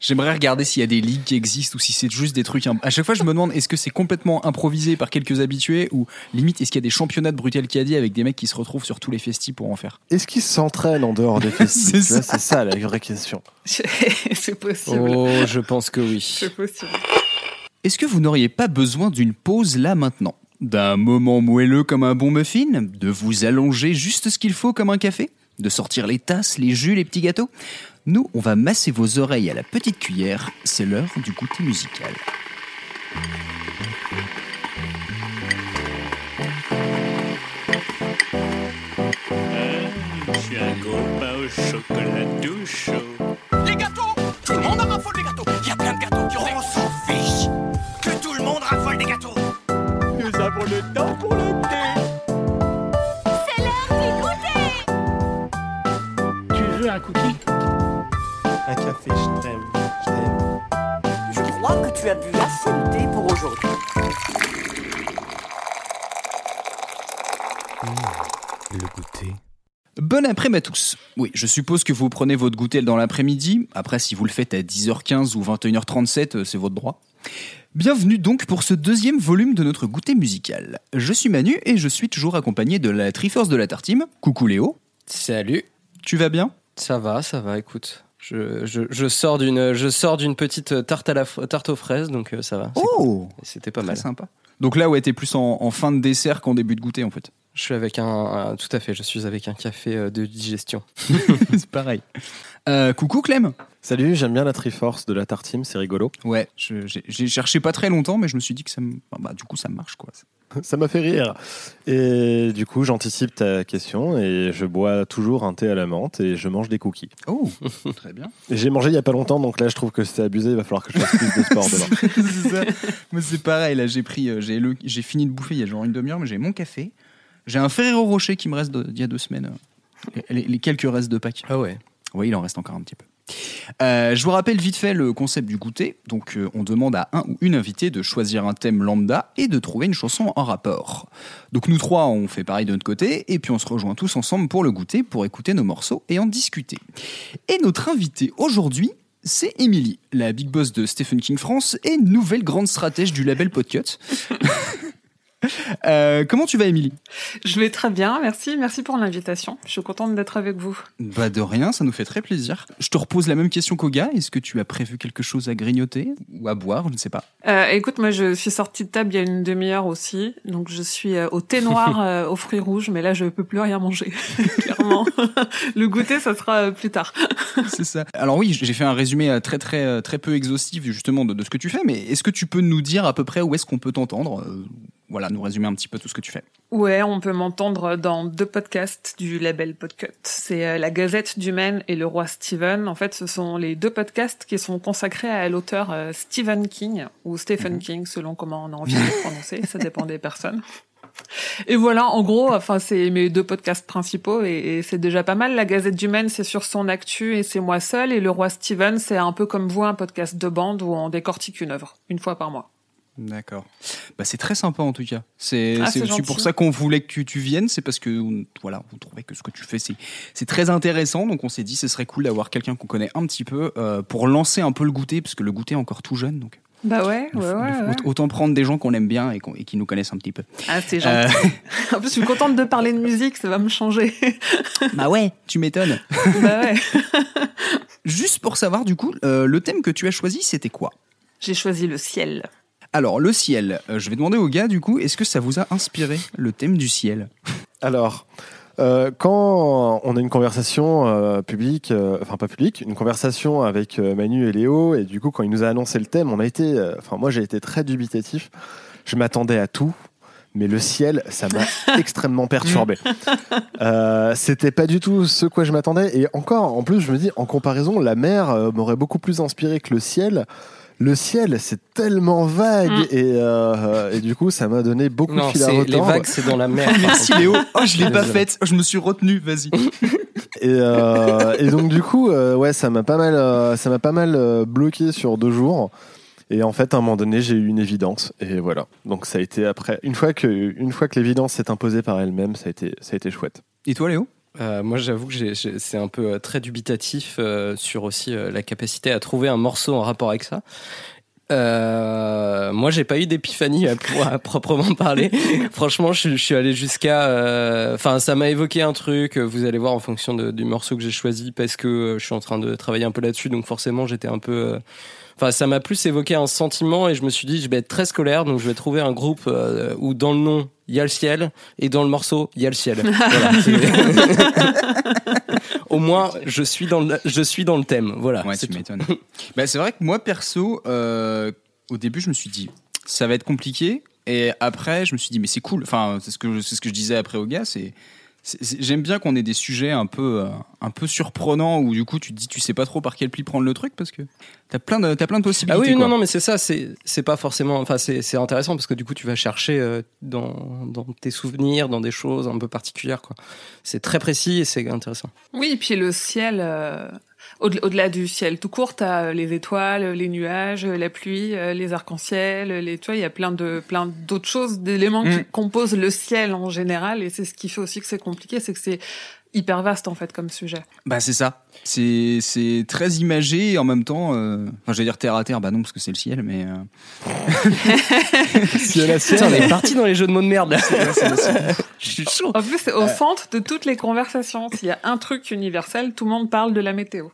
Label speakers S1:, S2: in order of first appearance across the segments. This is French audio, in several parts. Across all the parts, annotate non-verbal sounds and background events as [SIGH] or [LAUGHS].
S1: J'aimerais regarder s'il y a des ligues qui existent ou si c'est juste des trucs. À chaque fois, je me demande est-ce que c'est complètement improvisé par quelques habitués ou limite est-ce qu'il y a des championnats de Brutal Caddy avec des mecs qui se retrouvent sur tous les festis pour en faire?
S2: Est-ce qu'ils s'entraînent en dehors des [LAUGHS] festis
S1: ça.
S2: C'est ça la vraie question. [LAUGHS]
S3: c'est possible.
S4: Oh, je pense que oui.
S3: C'est possible.
S1: Est-ce que vous n'auriez pas besoin d'une pause là maintenant? D'un moment moelleux comme un bon muffin? De vous allonger juste ce qu'il faut comme un café? De sortir les tasses, les jus, les petits gâteaux? Nous, on va masser vos oreilles à la petite cuillère. C'est l'heure du goûter musical.
S5: Gâteaux
S6: Un
S2: café, je t'aime. Je t'aime.
S7: Je crois que tu as bu assez de thé pour aujourd'hui.
S2: Le goûter.
S1: Bon après-midi à tous. Oui, je suppose que vous prenez votre goûter dans l'après-midi. Après, si vous le faites à 10h15 ou 21h37, euh, c'est votre droit. Bienvenue donc pour ce deuxième volume de notre goûter musical. Je suis Manu et je suis toujours accompagné de la Triforce de la Tartime. Coucou Léo.
S4: Salut.
S1: Tu vas bien?
S4: Ça va, ça va, écoute. Je, je, je sors d'une je sors d'une petite tarte à la f- tarte aux fraises donc euh, ça va. cool.
S1: Oh
S4: C'était pas mal.
S1: sympa. Donc là, ouais, t'es plus en, en fin de dessert qu'en début de goûter en fait.
S4: Je suis avec un, un- tout à fait, je suis avec un café euh, de digestion. [LAUGHS] [LAUGHS]
S1: c'est pareil. Euh, coucou Clem.
S2: Salut, j'aime bien la Triforce de la Tartime, c'est rigolo.
S1: Ouais, j'ai cherché pas très longtemps, mais je me suis dit que ça me... bah, du coup, ça marche quoi. [LAUGHS]
S2: Ça m'a fait rire. Et du coup, j'anticipe ta question et je bois toujours un thé à la menthe et je mange des cookies.
S1: Oh, très bien.
S2: J'ai mangé il y a pas longtemps, donc là, je trouve que c'est abusé. Il va falloir que je fasse plus de sport demain.
S1: c'est ça. Moi, c'est pareil. Là, j'ai pris, euh, j'ai le- j'ai fini de bouffer il y a genre une demi-heure, mais j'ai mon café. J'ai un Ferrero Rocher qui me reste d'il y a deux semaines. euh, Les, les quelques restes de Pâques.
S4: Ah ouais.
S1: Oui, il en reste encore un petit peu. Euh, je vous rappelle vite fait le concept du goûter. Donc, euh, on demande à un ou une invitée de choisir un thème lambda et de trouver une chanson en rapport. Donc, nous trois, on fait pareil de notre côté, et puis on se rejoint tous ensemble pour le goûter, pour écouter nos morceaux et en discuter. Et notre invitée aujourd'hui, c'est Émilie, la big boss de Stephen King France et nouvelle grande stratège du label Podcut. [LAUGHS] [LAUGHS] Euh, comment tu vas, Émilie?
S3: Je vais très bien, merci. Merci pour l'invitation. Je suis contente d'être avec vous.
S1: Bah de rien, ça nous fait très plaisir. Je te repose la même question qu'au gars. Est-ce que tu as prévu quelque chose à grignoter ou à boire? Je ne sais pas.
S3: Euh, écoute, moi, je suis sortie de table il y a une demi-heure aussi. Donc, je suis euh, au thé noir, [LAUGHS] euh, aux fruits rouges. Mais là, je peux plus rien manger, [LAUGHS] clairement. Le goûter, ça sera plus tard.
S1: C'est ça. Alors oui, j'ai fait un résumé très très très peu exhaustif justement de, de ce que tu fais, mais est-ce que tu peux nous dire à peu près où est-ce qu'on peut t'entendre Voilà, nous résumer un petit peu tout ce que tu fais.
S3: Ouais, on peut m'entendre dans deux podcasts du label Podcut. C'est euh, La Gazette du Maine et Le Roi Stephen. En fait, ce sont les deux podcasts qui sont consacrés à l'auteur euh, Stephen King ou Stephen King, selon comment on a envie de le prononcer. Ça dépend des personnes. Et voilà, en gros, enfin, c'est mes deux podcasts principaux et, et c'est déjà pas mal. La Gazette du Maine, c'est sur son actu et c'est moi seul. Et Le Roi Stephen, c'est un peu comme vous, un podcast de bande où on décortique une œuvre, une fois par mois.
S1: D'accord. Bah c'est très sympa en tout cas. C'est
S3: Ah,
S1: aussi pour ça qu'on voulait que tu, tu viennes, c'est parce que on- voilà, on trouvait que ce que tu fais c'est très intéressant, donc on s'est dit ce serait cool d'avoir quelqu'un qu'on connaît un petit peu euh, pour lancer un peu le goûter, parce que le goûter est encore tout jeune, donc
S3: Bah ouais, ouais, ouais.
S1: autant prendre des gens qu'on aime bien et, qu'on- et qui nous connaissent un petit peu.
S3: Ah, c'est
S1: Euh,
S3: gentil. [LAUGHS] En plus, je suis contente de parler de musique, ça va me changer. [LAUGHS]
S1: bah ouais, tu m'étonnes. [LAUGHS]
S3: bah ouais.
S1: Juste pour savoir du coup, euh, le thème que tu as choisi, c'était quoi?
S3: J'ai choisi le ciel.
S1: Alors le ciel. Euh, je vais demander au gars du coup, est-ce que ça vous a inspiré le thème du ciel?
S2: Alors, euh, quand on a une conversation euh, publique, enfin pas publique, une conversation avec Manu et Léo, et du coup, quand il nous a annoncé le thème, on a été, enfin moi j'ai été très dubitatif. Je m'attendais à tout, mais le ciel, ça m'a [LAUGHS] extrêmement perturbé. Euh, C'était pas du tout ce quoi je m'attendais, et encore, en plus, je me dis, en comparaison, la mer euh, m'aurait beaucoup plus inspiré que le ciel. Le ciel, c'est tellement vague,
S3: Mm.
S2: et, euh, et du coup, ça m'a donné beaucoup
S4: Non,
S2: de fil à
S4: c'est les
S2: retordre.
S4: vagues, c'est dans la mer. [LAUGHS]
S1: Merci. Léo. Oh, je l'ai pas faite. Je me suis retenu. Vas-y.
S2: Et, euh, et donc du coup, euh, ouais, ça m'a pas mal, euh, ça m'a pas mal euh, bloqué sur deux jours. Et en fait, à un moment donné, j'ai eu une évidence. Et voilà. Donc ça a été après, une fois que, une fois que l'évidence s'est imposée par elle-même, ça a été, ça a été chouette.
S1: Et toi Léo?
S4: Euh, moi, j'avoue que j'ai- j'ai- c'est un peu euh, très dubitatif euh, sur aussi euh, la capacité à trouver un morceau en rapport avec ça. Euh, moi, j'ai pas eu d'épiphanie à, proprement parler. [LAUGHS] Franchement, je, je suis allé jusqu'à. euh, Enfin, ça m'a évoqué un truc. Vous allez voir en fonction de- du morceau que j'ai choisi parce que je suis en train de travailler un peu là-dessus. Donc, forcément, j'étais un peu. Enfin, ça m'a plus évoqué un sentiment et je me suis dit, je vais être très scolaire, donc je vais trouver un groupe où dans le nom il y a le ciel et dans le morceau il y a le ciel. [LAUGHS] Voilà, Au moins, je suis dans le, je suis dans le thème. Voilà.
S1: Ouais,
S4: c'est
S1: tu m'étonnes. bah, c'est vrai que moi, perso, euh, au début, je me suis dit, ça va être compliqué. Et après, je me suis dit, mais c'est cool. Enfin, c'est ce que je, c'est ce que je disais après au gars. C'est- j'aime bien qu'on ait des sujets un peu, euh, un peu surprenants où du coup, tu te dis, tu sais pas trop par quel pli prendre le truc parce que t'as plein de, t'as plein de
S4: Ah
S1: possibilités.
S4: oui,
S1: quoi.
S4: non, non, mais c'est ça, c'est c'est pas forcément. Enfin, c'est c'est intéressant parce que du coup, tu vas chercher euh, dans, dans tes souvenirs, dans des choses un peu particulières, quoi. C'est très précis et c'est intéressant.
S3: Oui, et puis le ciel, euh, au-delà du ciel tout court, t'as les étoiles, les nuages, la pluie, euh, les arcs-en-ciel, les, tu vois, il y a plein de, plein d'autres choses, d'éléments qui
S1: Mm.
S3: composent le ciel en général, et c'est ce qui fait aussi que c'est compliqué, c'est que c'est hyper vaste en fait comme sujet.
S1: Bah, c'est ça. C'est, c'est très imagé et en même temps, euh, enfin, j'allais dire terre à terre. Bah non, parce que c'est le ciel, mais. euh,
S2: Ciel à ciel.
S4: Putain, on est parti dans les jeux de mots de merde là. Je suis chaud.
S3: En plus, c'est au centre de toutes les conversations. S'il y a un truc universel, tout le monde parle de la météo.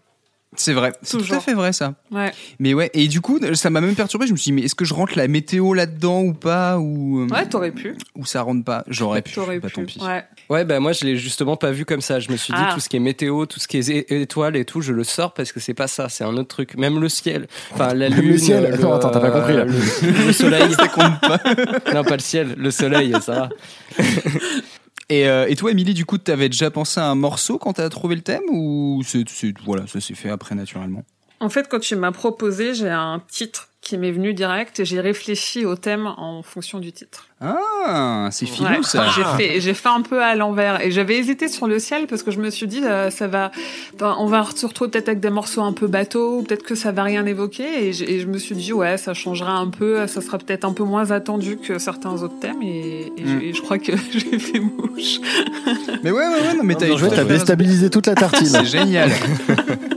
S1: C'est vrai. C'est tout à fait vrai, ça.
S3: Ouais.
S1: Mais ouais, et du coup, ça m'a même perturbé. Je me suis dit, mais est-ce que je rentre la météo là-dedans ou pas ou, euh,
S3: Ouais, t'aurais pu.
S1: ou ça rentre pas J'aurais pu.
S3: T'aurais
S1: Bah,
S3: pu.
S1: tant pis.
S3: Ouais.
S4: Ouais, bah moi je l'ai justement pas vu comme ça. Je me suis dit
S3: Ah.
S4: tout ce qui est météo, tout ce qui est étoiles et tout, je le sors parce que c'est pas ça, c'est un autre truc. Même le ciel, enfin la
S2: Le
S4: lune,
S2: ciel.
S4: euh,
S2: Attends, attends, t'as pas compris, là.
S4: Le, le [LAUGHS] soleil, ça compte pas. non, pas le ciel, le soleil, ça va. [LAUGHS]
S1: Et, euh, et toi, Émilie, du coup, t'avais déjà pensé à un morceau quand t'as trouvé le thème ou voilà, ça s'est fait après naturellement?
S3: En fait, quand tu m'as proposé, j'ai un titre qui m'est venu direct et j'ai réfléchi au thème en fonction du titre.
S1: Ah, c'est filou
S3: Ouais.
S1: ça.
S3: J'ai fait, j'ai fait un peu à l'envers et j'avais hésité sur le ciel parce que je me suis dit euh, ça va, on va se retrouver peut-être avec des morceaux un peu bateaux, ou peut-être que ça va rien évoquer et, je me suis dit ouais ça changera un peu, ça sera peut-être un peu moins attendu que certains autres thèmes et, et
S1: Mm.
S3: je crois que [LAUGHS] j'ai fait mouche.
S1: Mais ouais, ouais, ouais, non, mais t'as tout à
S2: t'as déstabilisé toute la tartine. [LAUGHS]
S1: C'est génial. [LAUGHS]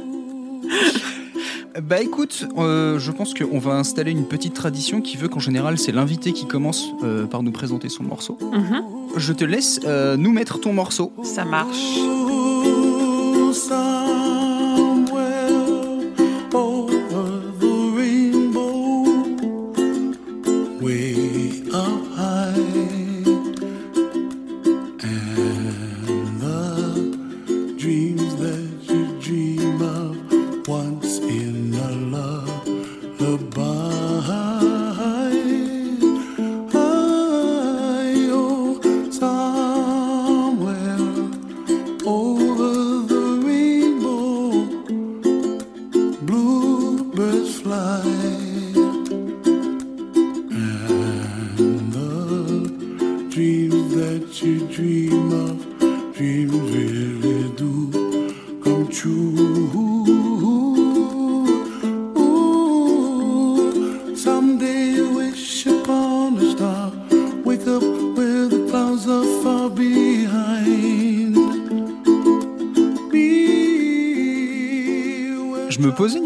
S1: Bah écoute, euh, je pense qu'on va installer une petite tradition qui veut qu'en général c'est l'invité qui commence euh, par nous présenter son morceau.
S3: Mhm.
S1: Je te laisse euh, nous mettre ton morceau.
S3: Ça marche.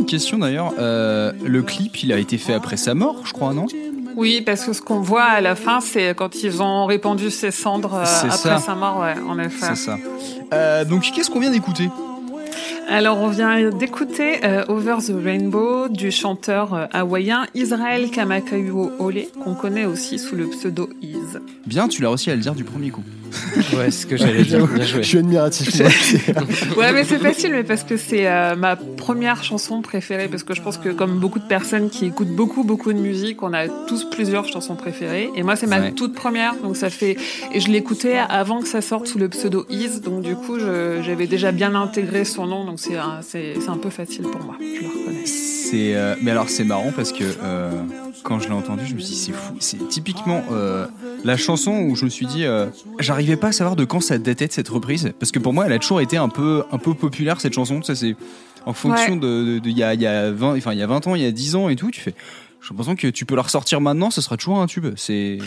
S1: Question d'ailleurs. euh, le clip, il a été fait après sa mort, je crois, non?
S3: Oui, parce que ce qu'on voit à la fin, c'est quand ils ont répandu ses cendres euh, après
S1: ça.
S3: sa mort, ouais, en effet.
S1: C'est ça. Euh, donc qu'est-ce qu'on vient d'écouter?
S3: Alors, on vient d'écouter euh, Over the Rainbow du chanteur euh, hawaïen Israël Kamakayuo Ole, qu'on connaît aussi sous le pseudo Iz.
S1: Bien, tu l'as réussi à le dire du premier coup. [LAUGHS]
S4: Ouais, c'est ce que j'allais dire. Bien joué.
S2: Je suis admiratif. [LAUGHS]
S3: Ouais, mais c'est facile, mais parce que c'est euh, ma première chanson préférée, parce que je pense que comme beaucoup de personnes qui écoutent beaucoup, beaucoup de musique, on a tous plusieurs chansons préférées. Et moi, c'est ma
S1: Ouais.
S3: toute première, donc ça fait... Et je l'écoutais avant que ça sorte sous le pseudo Iz, donc du coup, j'avais déjà bien intégré son nom, donc c'est un, c'est c'est un peu facile pour moi, je le reconnais.
S1: C'est, euh, mais alors c'est marrant parce que euh, quand je l'ai entendu, je me suis dit c'est fou. C'est typiquement euh, la chanson où je me suis dit, j'arrivais pas à savoir de quand ça datait de cette reprise parce que pour moi, elle a toujours été un peu, un peu populaire cette chanson. Ça c'est en fonction
S3: Ouais.
S1: de, il y a, y a 20, enfin il y a 20 ans, il y a 10 ans et tout. Tu fais, j'ai l'impression que tu peux la ressortir maintenant, ce sera toujours un tube. C'est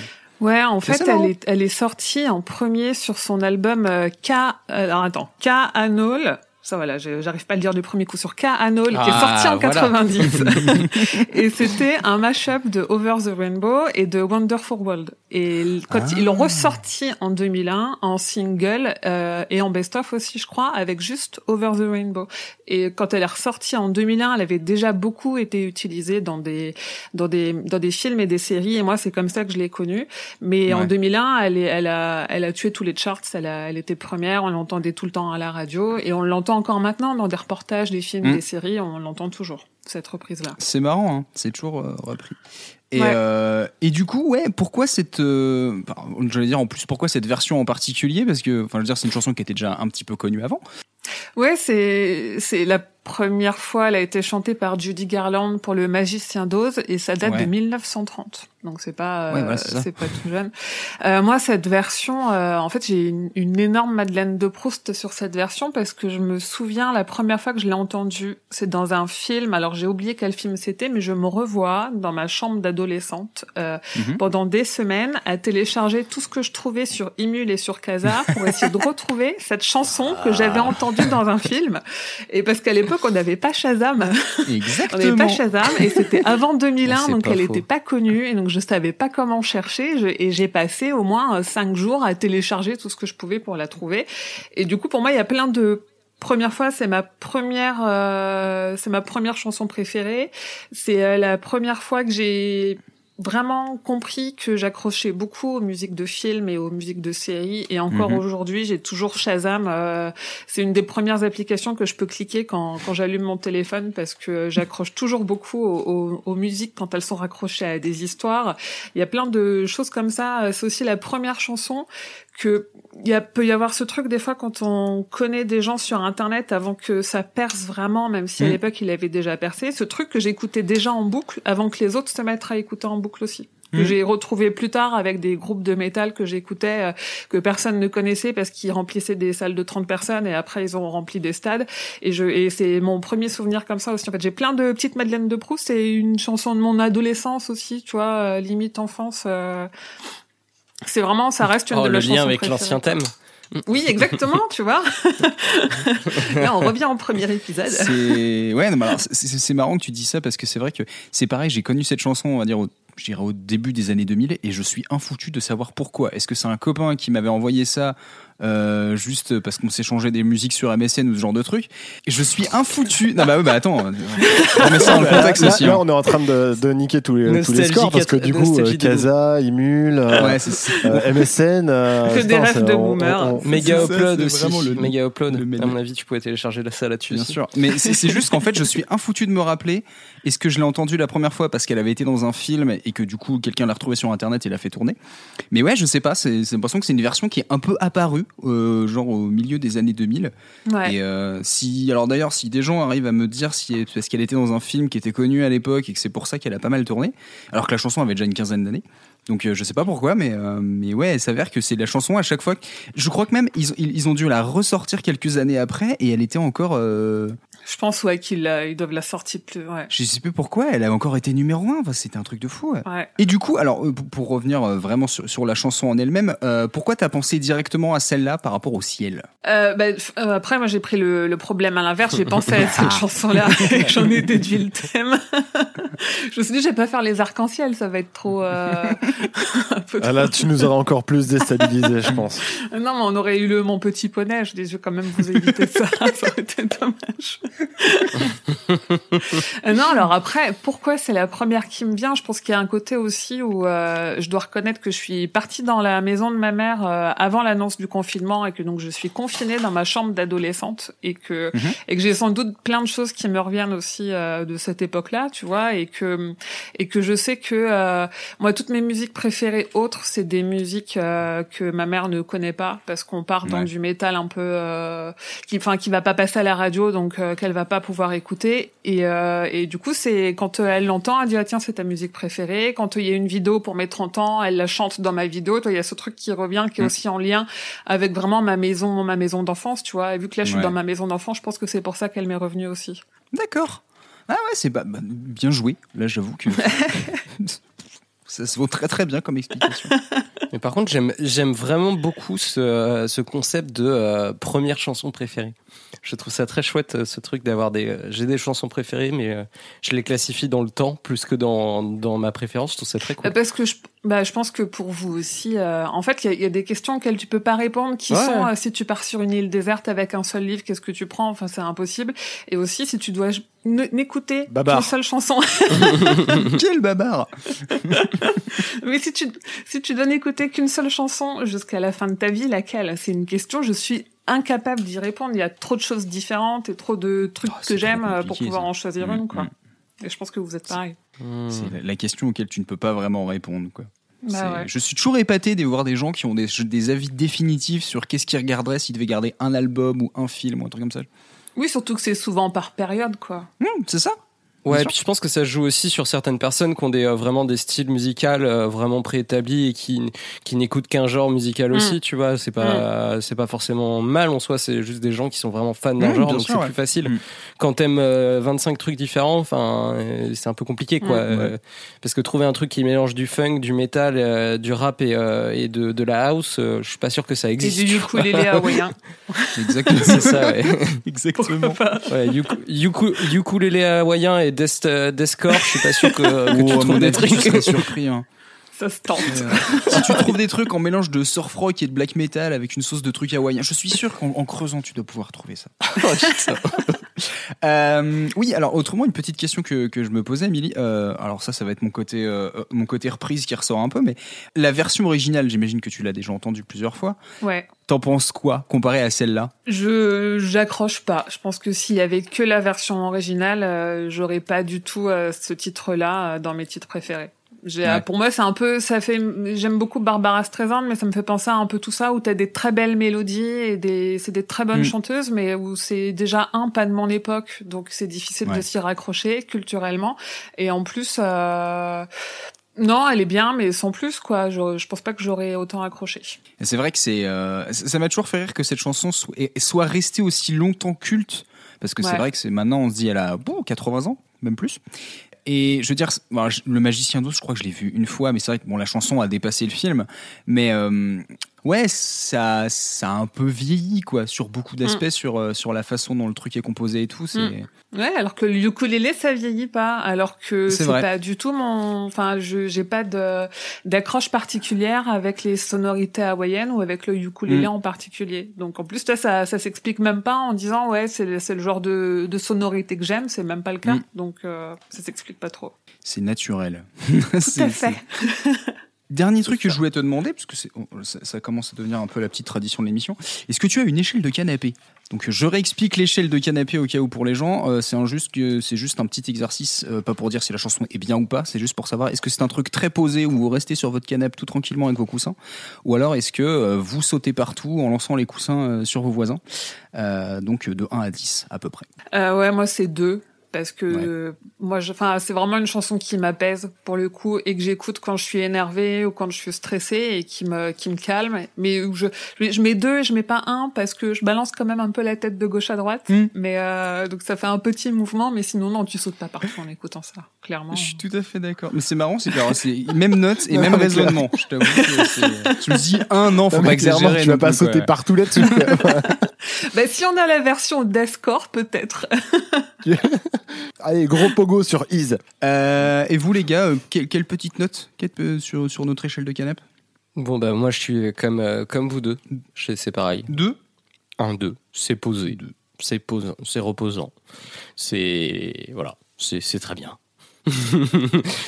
S3: Ouais, en fait, elle est, elle est sortie en premier sur son album euh, K. euh, alors attends, K. Anol. Ça voilà, j'arrive pas à le dire du premier coup sur K. Anol, qui est
S1: Ah,
S3: sorti en
S1: voilà.
S3: 90. [LAUGHS] et c'était un mashup de Over the Rainbow et de Wonderful World. Et quand
S1: Ah.
S3: ils l'ont ressorti en 2001 en single euh, et en best-of aussi, je crois, avec juste Over the Rainbow. Et quand elle est ressortie en 2001, elle avait déjà beaucoup été utilisée dans des dans des dans des films et des séries. Et moi, c'est comme ça que je l'ai connue. Mais en
S1: Ouais.
S3: 2001, elle est elle a elle a tué tous les charts. Elle a elle était première. On l'entendait tout le temps à la radio et on l'entend encore maintenant dans des reportages, des films,
S1: Mm.
S3: des séries. On l'entend toujours cette reprise là.
S1: C'est marrant, hein. c'est toujours euh, repris. Et,
S3: Ouais.
S1: euh, et du coup, ouais, pourquoi cette, euh, j'allais dire en plus, pourquoi cette version en particulier? Parce que, enfin, je veux dire, c'est une chanson qui était déjà un petit peu connue avant.
S3: Ouais, c'est c'est la première fois. Elle a été chantée par Judy Garland pour le Magicien d'Oz et ça date
S1: Ouais.
S3: de 1930. Donc c'est pas euh,
S1: voilà, c'est
S3: pas tout jeune. Euh, moi, cette version, euh, en fait, j'ai une, une énorme Madeleine de Proust sur cette version parce que je me souviens la première fois que je l'ai entendue, c'est dans un film. Alors j'ai oublié quel film c'était, mais je me revois dans ma chambre d'adolescente euh,
S1: Mhm.
S3: pendant des semaines à télécharger tout ce que je trouvais sur Imul et sur Casa pour essayer de [LAUGHS] retrouver cette chanson que j'avais
S1: Ah.
S3: Entendue dans un film. Et parce qu'à l'époque, on n'avait pas Shazam. On n'avait
S1: Exactement.
S3: pas Shazam et c'était avant 2001,
S4: C'est
S3: donc elle n'était pas connue et donc je savais pas comment chercher je- et j'ai passé au moins euh, cinq jours à télécharger tout ce que je pouvais pour la trouver. Et du coup, pour moi, il y a plein de première fois, c'est ma première, euh, c'est ma première chanson préférée. C'est euh, la première fois que j'ai vraiment compris que j'accrochais beaucoup aux musiques de films et aux musiques de séries. Et encore
S1: Mhm.
S3: aujourd'hui j'ai toujours Shazam euh, c'est une des premières applications que je peux cliquer quand, quand j'allume mon téléphone parce que j'accroche toujours beaucoup aux, aux- aux musiques quand elles sont raccrochées à des histoires. Il y a plein de choses comme ça. C'est aussi la première chanson que il y a, peut y avoir ce truc des fois quand on connaît des gens sur internet avant que ça perce vraiment, même si à
S1: Mm.
S3: l'époque il avait déjà percé, ce truc que j'écoutais déjà en boucle avant que les autres se mettent à écouter en boucle aussi. Que
S1: Mm.
S3: j'ai retrouvé plus tard avec des groupes de métal que j'écoutais, euh, que personne ne connaissait parce qu'ils remplissaient des salles de 30 personnes et après ils ont rempli des stades. Et je, et c'est mon premier souvenir comme ça aussi. En fait, j'ai plein de petites Madeleine de Proust. C'est une chanson de mon adolescence aussi, tu vois, euh, limite enfance. euh, c'est vraiment, ça reste une
S4: Oh,
S3: de
S4: le
S3: mes
S4: lien
S3: chansons
S4: avec
S3: préférées.
S4: l'ancien thème.
S3: Oui, exactement, tu vois. [LAUGHS] Là, on revient au premier épisode.
S1: C'est ouais, c'est marrant que tu dis ça parce que c'est vrai que c'est pareil. J'ai connu cette chanson, on va dire, au, je dirais au début des années 2000, et je suis infoutu de savoir pourquoi. Est-ce que c'est un copain qui m'avait envoyé ça euh, juste parce qu'on s'échangeait des musiques sur MSN ou ce genre de truc? Et je suis infoutu. Non bah bah attends, euh, on met ça dans le
S2: Là,
S1: contexte
S2: là,
S1: aussi.
S2: là,
S1: hein.
S2: on est en train de, de niquer tous les, tous les scores parce que du coup, euh, Casa, Imul, euh,
S1: Ouais,
S2: euh, MSN. euh,
S3: Que [LAUGHS] des
S2: putain,
S3: rêves de
S2: on-
S3: boomer.
S4: Méga upload
S1: c'est
S4: aussi.
S1: vraiment le-
S4: Méga upload. À mon avis, tu pouvais télécharger ça là-dessus.
S1: Bien sûr. Mais c'est c'est juste qu'en fait, je suis infoutu de me rappeler. Est-ce que je l'ai entendu la première fois parce qu'elle avait été dans un film et que du coup, quelqu'un l'a retrouvée sur Internet et l'a fait tourner Mais ouais, je sais pas. C'est l'impression que c'est une version qui est un peu apparue, euh, genre au milieu des années 2000.
S3: Ouais.
S1: Et euh, si, alors d'ailleurs, si des gens arrivent à me dire si parce qu'elle était dans un film qui était connu à l'époque et que c'est pour ça qu'elle a pas mal tourné, alors que la chanson avait déjà une quinzaine d'années. Donc euh, je sais pas pourquoi, mais euh, mais ouais, il s'avère que c'est la chanson à chaque fois. que- Je crois que même ils, ils ils ont dû la ressortir quelques années après et elle était encore. euh,
S3: Je pense ouais qu'ils ils doivent la sortir plus. Ouais.
S1: je sais plus pourquoi, elle a encore été numéro un. Enfin, c'était un truc de fou. ouais.
S3: Ouais.
S1: Et du coup, alors euh, pour- pour revenir euh, vraiment sur, sur la chanson en elle-même, euh, pourquoi t'as pensé directement à celle-là par rapport au ciel?
S3: Euh, bah, euh, après, moi, j'ai pris le, le problème à l'inverse. J'ai pensé à cette [LAUGHS] chanson-là et [LAUGHS] j'en ai déduit le thème. [LAUGHS] je me suis dit, je vais pas faire les arcs-en-ciel, ça va être trop. euh, un peu
S2: Ah là, tu nous aurais encore plus déstabilisé, je pense.
S3: Non, mais on aurait eu le Mon Petit Poney. Je dis, je vais quand même vous éviter ça. ça aurait été dommage. [LAUGHS] Euh, non, alors après, pourquoi c'est la première qui me vient? Je pense qu'il y a un côté aussi où euh, je dois reconnaître que je suis partie dans la maison de ma mère euh, avant l'annonce du confinement et que donc je suis confinée dans ma chambre d'adolescente et que
S1: Mhm.
S3: et que j'ai sans doute plein de choses qui me reviennent aussi euh, de cette époque-là, tu vois, et que et que je sais que euh, moi toutes mes musiques préférées autres, c'est des musiques euh, que ma mère ne connaît pas parce qu'on part dans
S1: Ouais.
S3: du métal un peu euh, qui enfin qui va pas passer à la radio donc euh, qu'elle va pas pouvoir écouter et euh, et du coup c'est quand euh, elle l'entend elle dit ah tiens c'est ta musique préférée quand euh, il y a une vidéo pour mes 30 ans elle la chante dans ma vidéo toi il y a ce truc qui revient qui est
S1: Mm.
S3: aussi en lien avec vraiment ma maison ma maison d'enfance tu vois et vu que là je suis
S1: Ouais.
S3: dans ma maison d'enfance je pense que c'est pour ça qu'elle m'est revenue aussi
S1: D'accord. Ah ouais, c'est bah, bah, bien joué. Là, j'avoue que [LAUGHS] ça se vaut très très bien comme explication. [LAUGHS]
S4: Mais par contre, j'aime, j'aime vraiment beaucoup ce, ce concept de euh, première chanson préférée. Je trouve ça très chouette, euh, ce truc d'avoir des. euh, J'ai des chansons préférées, mais euh, je les classifie dans le temps plus que dans, dans ma préférence. Je trouve ça très cool.
S3: Parce que je, bah, je pense que pour vous aussi, euh, en fait, il y, a- il y a des questions auxquelles tu peux pas répondre, qui
S4: Ouais.
S3: sont si tu pars sur une île déserte avec un seul livre, qu'est-ce que tu prends? Enfin, c'est impossible. Et aussi, si tu dois n'écouter qu'une seule chanson, [LAUGHS]
S1: Quel babar [LAUGHS]
S3: mais si tu si tu dois n'écouter qu'une seule chanson jusqu'à la fin de ta vie, laquelle? C'est une question. Je suis incapable d'y répondre. Il y a trop de choses différentes et trop de trucs
S1: Oh,
S3: que j'aime euh, pour pouvoir
S1: ça.
S3: en choisir
S1: Mm,
S3: une, quoi.
S1: mm.
S3: Et je pense que vous êtes pareil.
S4: Hmm.
S1: C'est la- question auquel tu ne peux pas vraiment répondre. Quoi.
S3: Bah ouais.
S1: Je suis toujours épaté de voir des gens qui ont des, des avis définitifs sur qu'est-ce qu'ils regarderaient s'ils devaient garder un album ou un film ou un truc comme ça.
S3: Oui, surtout que c'est souvent par période, quoi.
S1: Hum, c'est ça
S4: Ouais, et puis je pense que ça joue aussi sur certaines personnes qui ont des, euh, vraiment des styles musicaux euh, vraiment préétablis et qui, qui n'écoutent qu'un genre musical
S3: Mm.
S4: aussi, tu vois. C'est pas, c'est pas forcément mal en soi, c'est juste des gens qui sont vraiment fans d'un
S1: Mm,
S4: genre, donc c'est
S1: ouais.
S4: plus facile.
S1: Mm.
S4: Quand t'aimes euh, 25 trucs différents, enfin, euh, c'est un peu compliqué, quoi.
S3: Mm.
S4: Parce que trouver un truc qui mélange du funk, du métal, du rap et, et de, de la house, je suis pas sûr que ça
S3: Et
S4: existe.
S3: du
S4: tu vois.
S3: ukulélé hawaïen. [LAUGHS]
S1: Exactement.
S4: c'est ça, ouais.
S1: Exactement.
S4: ouais uku- uku- ukulélé hawaïen et death, euh, deathcore, je suis pas sûr que, que
S1: Oh,
S4: tu trouves
S1: mon
S4: des
S1: avis,
S4: trucs.
S1: je serais surpris. hein.
S3: Ça se tente.
S1: Euh, si tu trouves des trucs en mélange de surf rock et de black metal avec une sauce de trucs hawaïens, je suis sûr qu'en en creusant, tu dois pouvoir trouver ça. [LAUGHS] Euh, oui, alors autrement, une petite question que, que je me posais, Emily. Euh, alors ça, ça va être mon côté, euh, mon côté reprise qui ressort un peu, mais la version originale, j'imagine que tu l'as déjà entendue plusieurs fois.
S3: Ouais.
S1: T'en penses quoi comparé à celle-là?
S3: Je j'accroche pas. Je pense que s'il y avait que la version originale, euh, j'aurais pas du tout euh, ce titre-là euh, dans mes titres préférés.
S1: Ouais.
S3: Pour moi, c'est un peu, ça fait. J'aime beaucoup Barbara Streisand, mais ça me fait penser à un peu tout ça où t'as des très belles mélodies et des, c'est des très bonnes
S1: Mm.
S3: chanteuses, mais où c'est déjà un pas de mon époque, donc c'est difficile
S1: Ouais.
S3: de s'y raccrocher culturellement. Et en plus, euh, non, elle est bien, mais sans plus quoi. Je, je pense pas que j'aurais autant accroché.
S1: Et C'est vrai que c'est, euh, ça m'a toujours fait rire que cette chanson soit, restée aussi longtemps culte, parce que c'est vrai que c'est maintenant on se dit elle a bon 80 ans, même plus. Et je veux dire, le Magicien d'Oz, je crois que je l'ai vu une fois, mais c'est vrai que bon, la chanson a dépassé le film, mais euh, ouais, ça, ça a un peu vieilli quoi, sur beaucoup d'aspects, sur euh, sur la façon dont le truc est composé et tout. C'est
S3: Mm. Ouais, alors que le ukulélé ça vieillit pas, alors que
S1: C'est
S3: c'est pas du tout mon, enfin, je j'ai pas de d'accroche particulière avec les sonorités hawaïennes ou avec le ukulélé
S1: Mm.
S3: en particulier. Donc en plus toi ça ça s'explique même pas en disant ouais c'est le- c'est le genre de de sonorité que j'aime, c'est même pas le cas.
S1: Mm.
S3: Donc euh, ça s'explique pas trop.
S1: c'est naturel.
S3: Tout [LAUGHS]
S1: C'est-
S3: à fait.
S1: Dernier truc que je voulais te demander, parce que ça, commence à devenir un peu la petite tradition de l'émission, est-ce que tu as une échelle de canapé? Donc je réexplique l'échelle de canapé au cas où pour les gens, euh, c'est juste que c'est juste un petit exercice, euh, pas pour dire si la chanson est bien ou pas, c'est juste pour savoir est-ce que c'est un truc très posé où vous restez sur votre canapé tout tranquillement avec vos coussins, ou alors est-ce que euh, vous sautez partout en lançant les coussins euh, sur vos voisins, Euh, donc de 1 à 10 à peu près.
S3: Euh, ouais, moi c'est deux parce que euh, moi, je- enfin, c'est vraiment une chanson qui m'apaise pour le coup et que j'écoute quand je suis énervée ou quand je suis stressée et qui me qui me calme. Mais où je je mets deux, et je mets pas un parce que je balance quand même un peu la tête de gauche à droite.
S1: Mm.
S3: Mais euh, donc ça fait un petit mouvement, mais sinon non, tu sautes pas partout en écoutant ça, clairement.
S1: Je suis tout à fait d'accord. Mais c'est marrant, c'est que alors, c'est même note et même raisonnement. Je t'avoue c'est- je me dis un non, faut
S2: Non,
S1: pas exagérer.
S2: tu vas pas sauter partout là-dessus. [LAUGHS]
S3: Bah si on a la version deathcore peut-être. [LAUGHS] [LAUGHS]
S2: Allez, gros pogo sur Ease.
S1: Euh, et vous les gars, euh, quelle, quelle petite note quelle, euh, sur, sur notre échelle de canap
S4: Bon, bah, moi, je suis comme, euh, comme vous deux. Je- C'est pareil.
S1: Deux?
S4: Un, deux. C'est posé. C'est posant. C'est reposant. C'est. Voilà. C'est c'est très bien. [LAUGHS]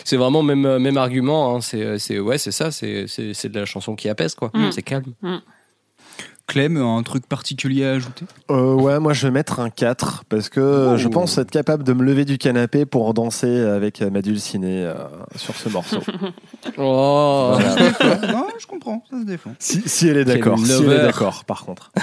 S4: c'est vraiment même, euh, même argument. hein. C'est c'est- ouais, c'est ça. C'est c'est- c'est de la chanson qui apaise, quoi.
S3: Mm.
S4: C'est calme.
S1: Clem, un truc particulier à ajouter?
S2: Euh, ouais, moi je vais mettre un 4 parce que
S1: Oh.
S2: je pense être capable de me lever du canapé pour danser avec ma dulcinée euh, sur ce morceau. [LAUGHS] [LAUGHS]
S4: Oh
S1: Non, je comprends, ça se défend.
S2: si, si elle est d'accord, si elle est d'accord, par contre. [LAUGHS]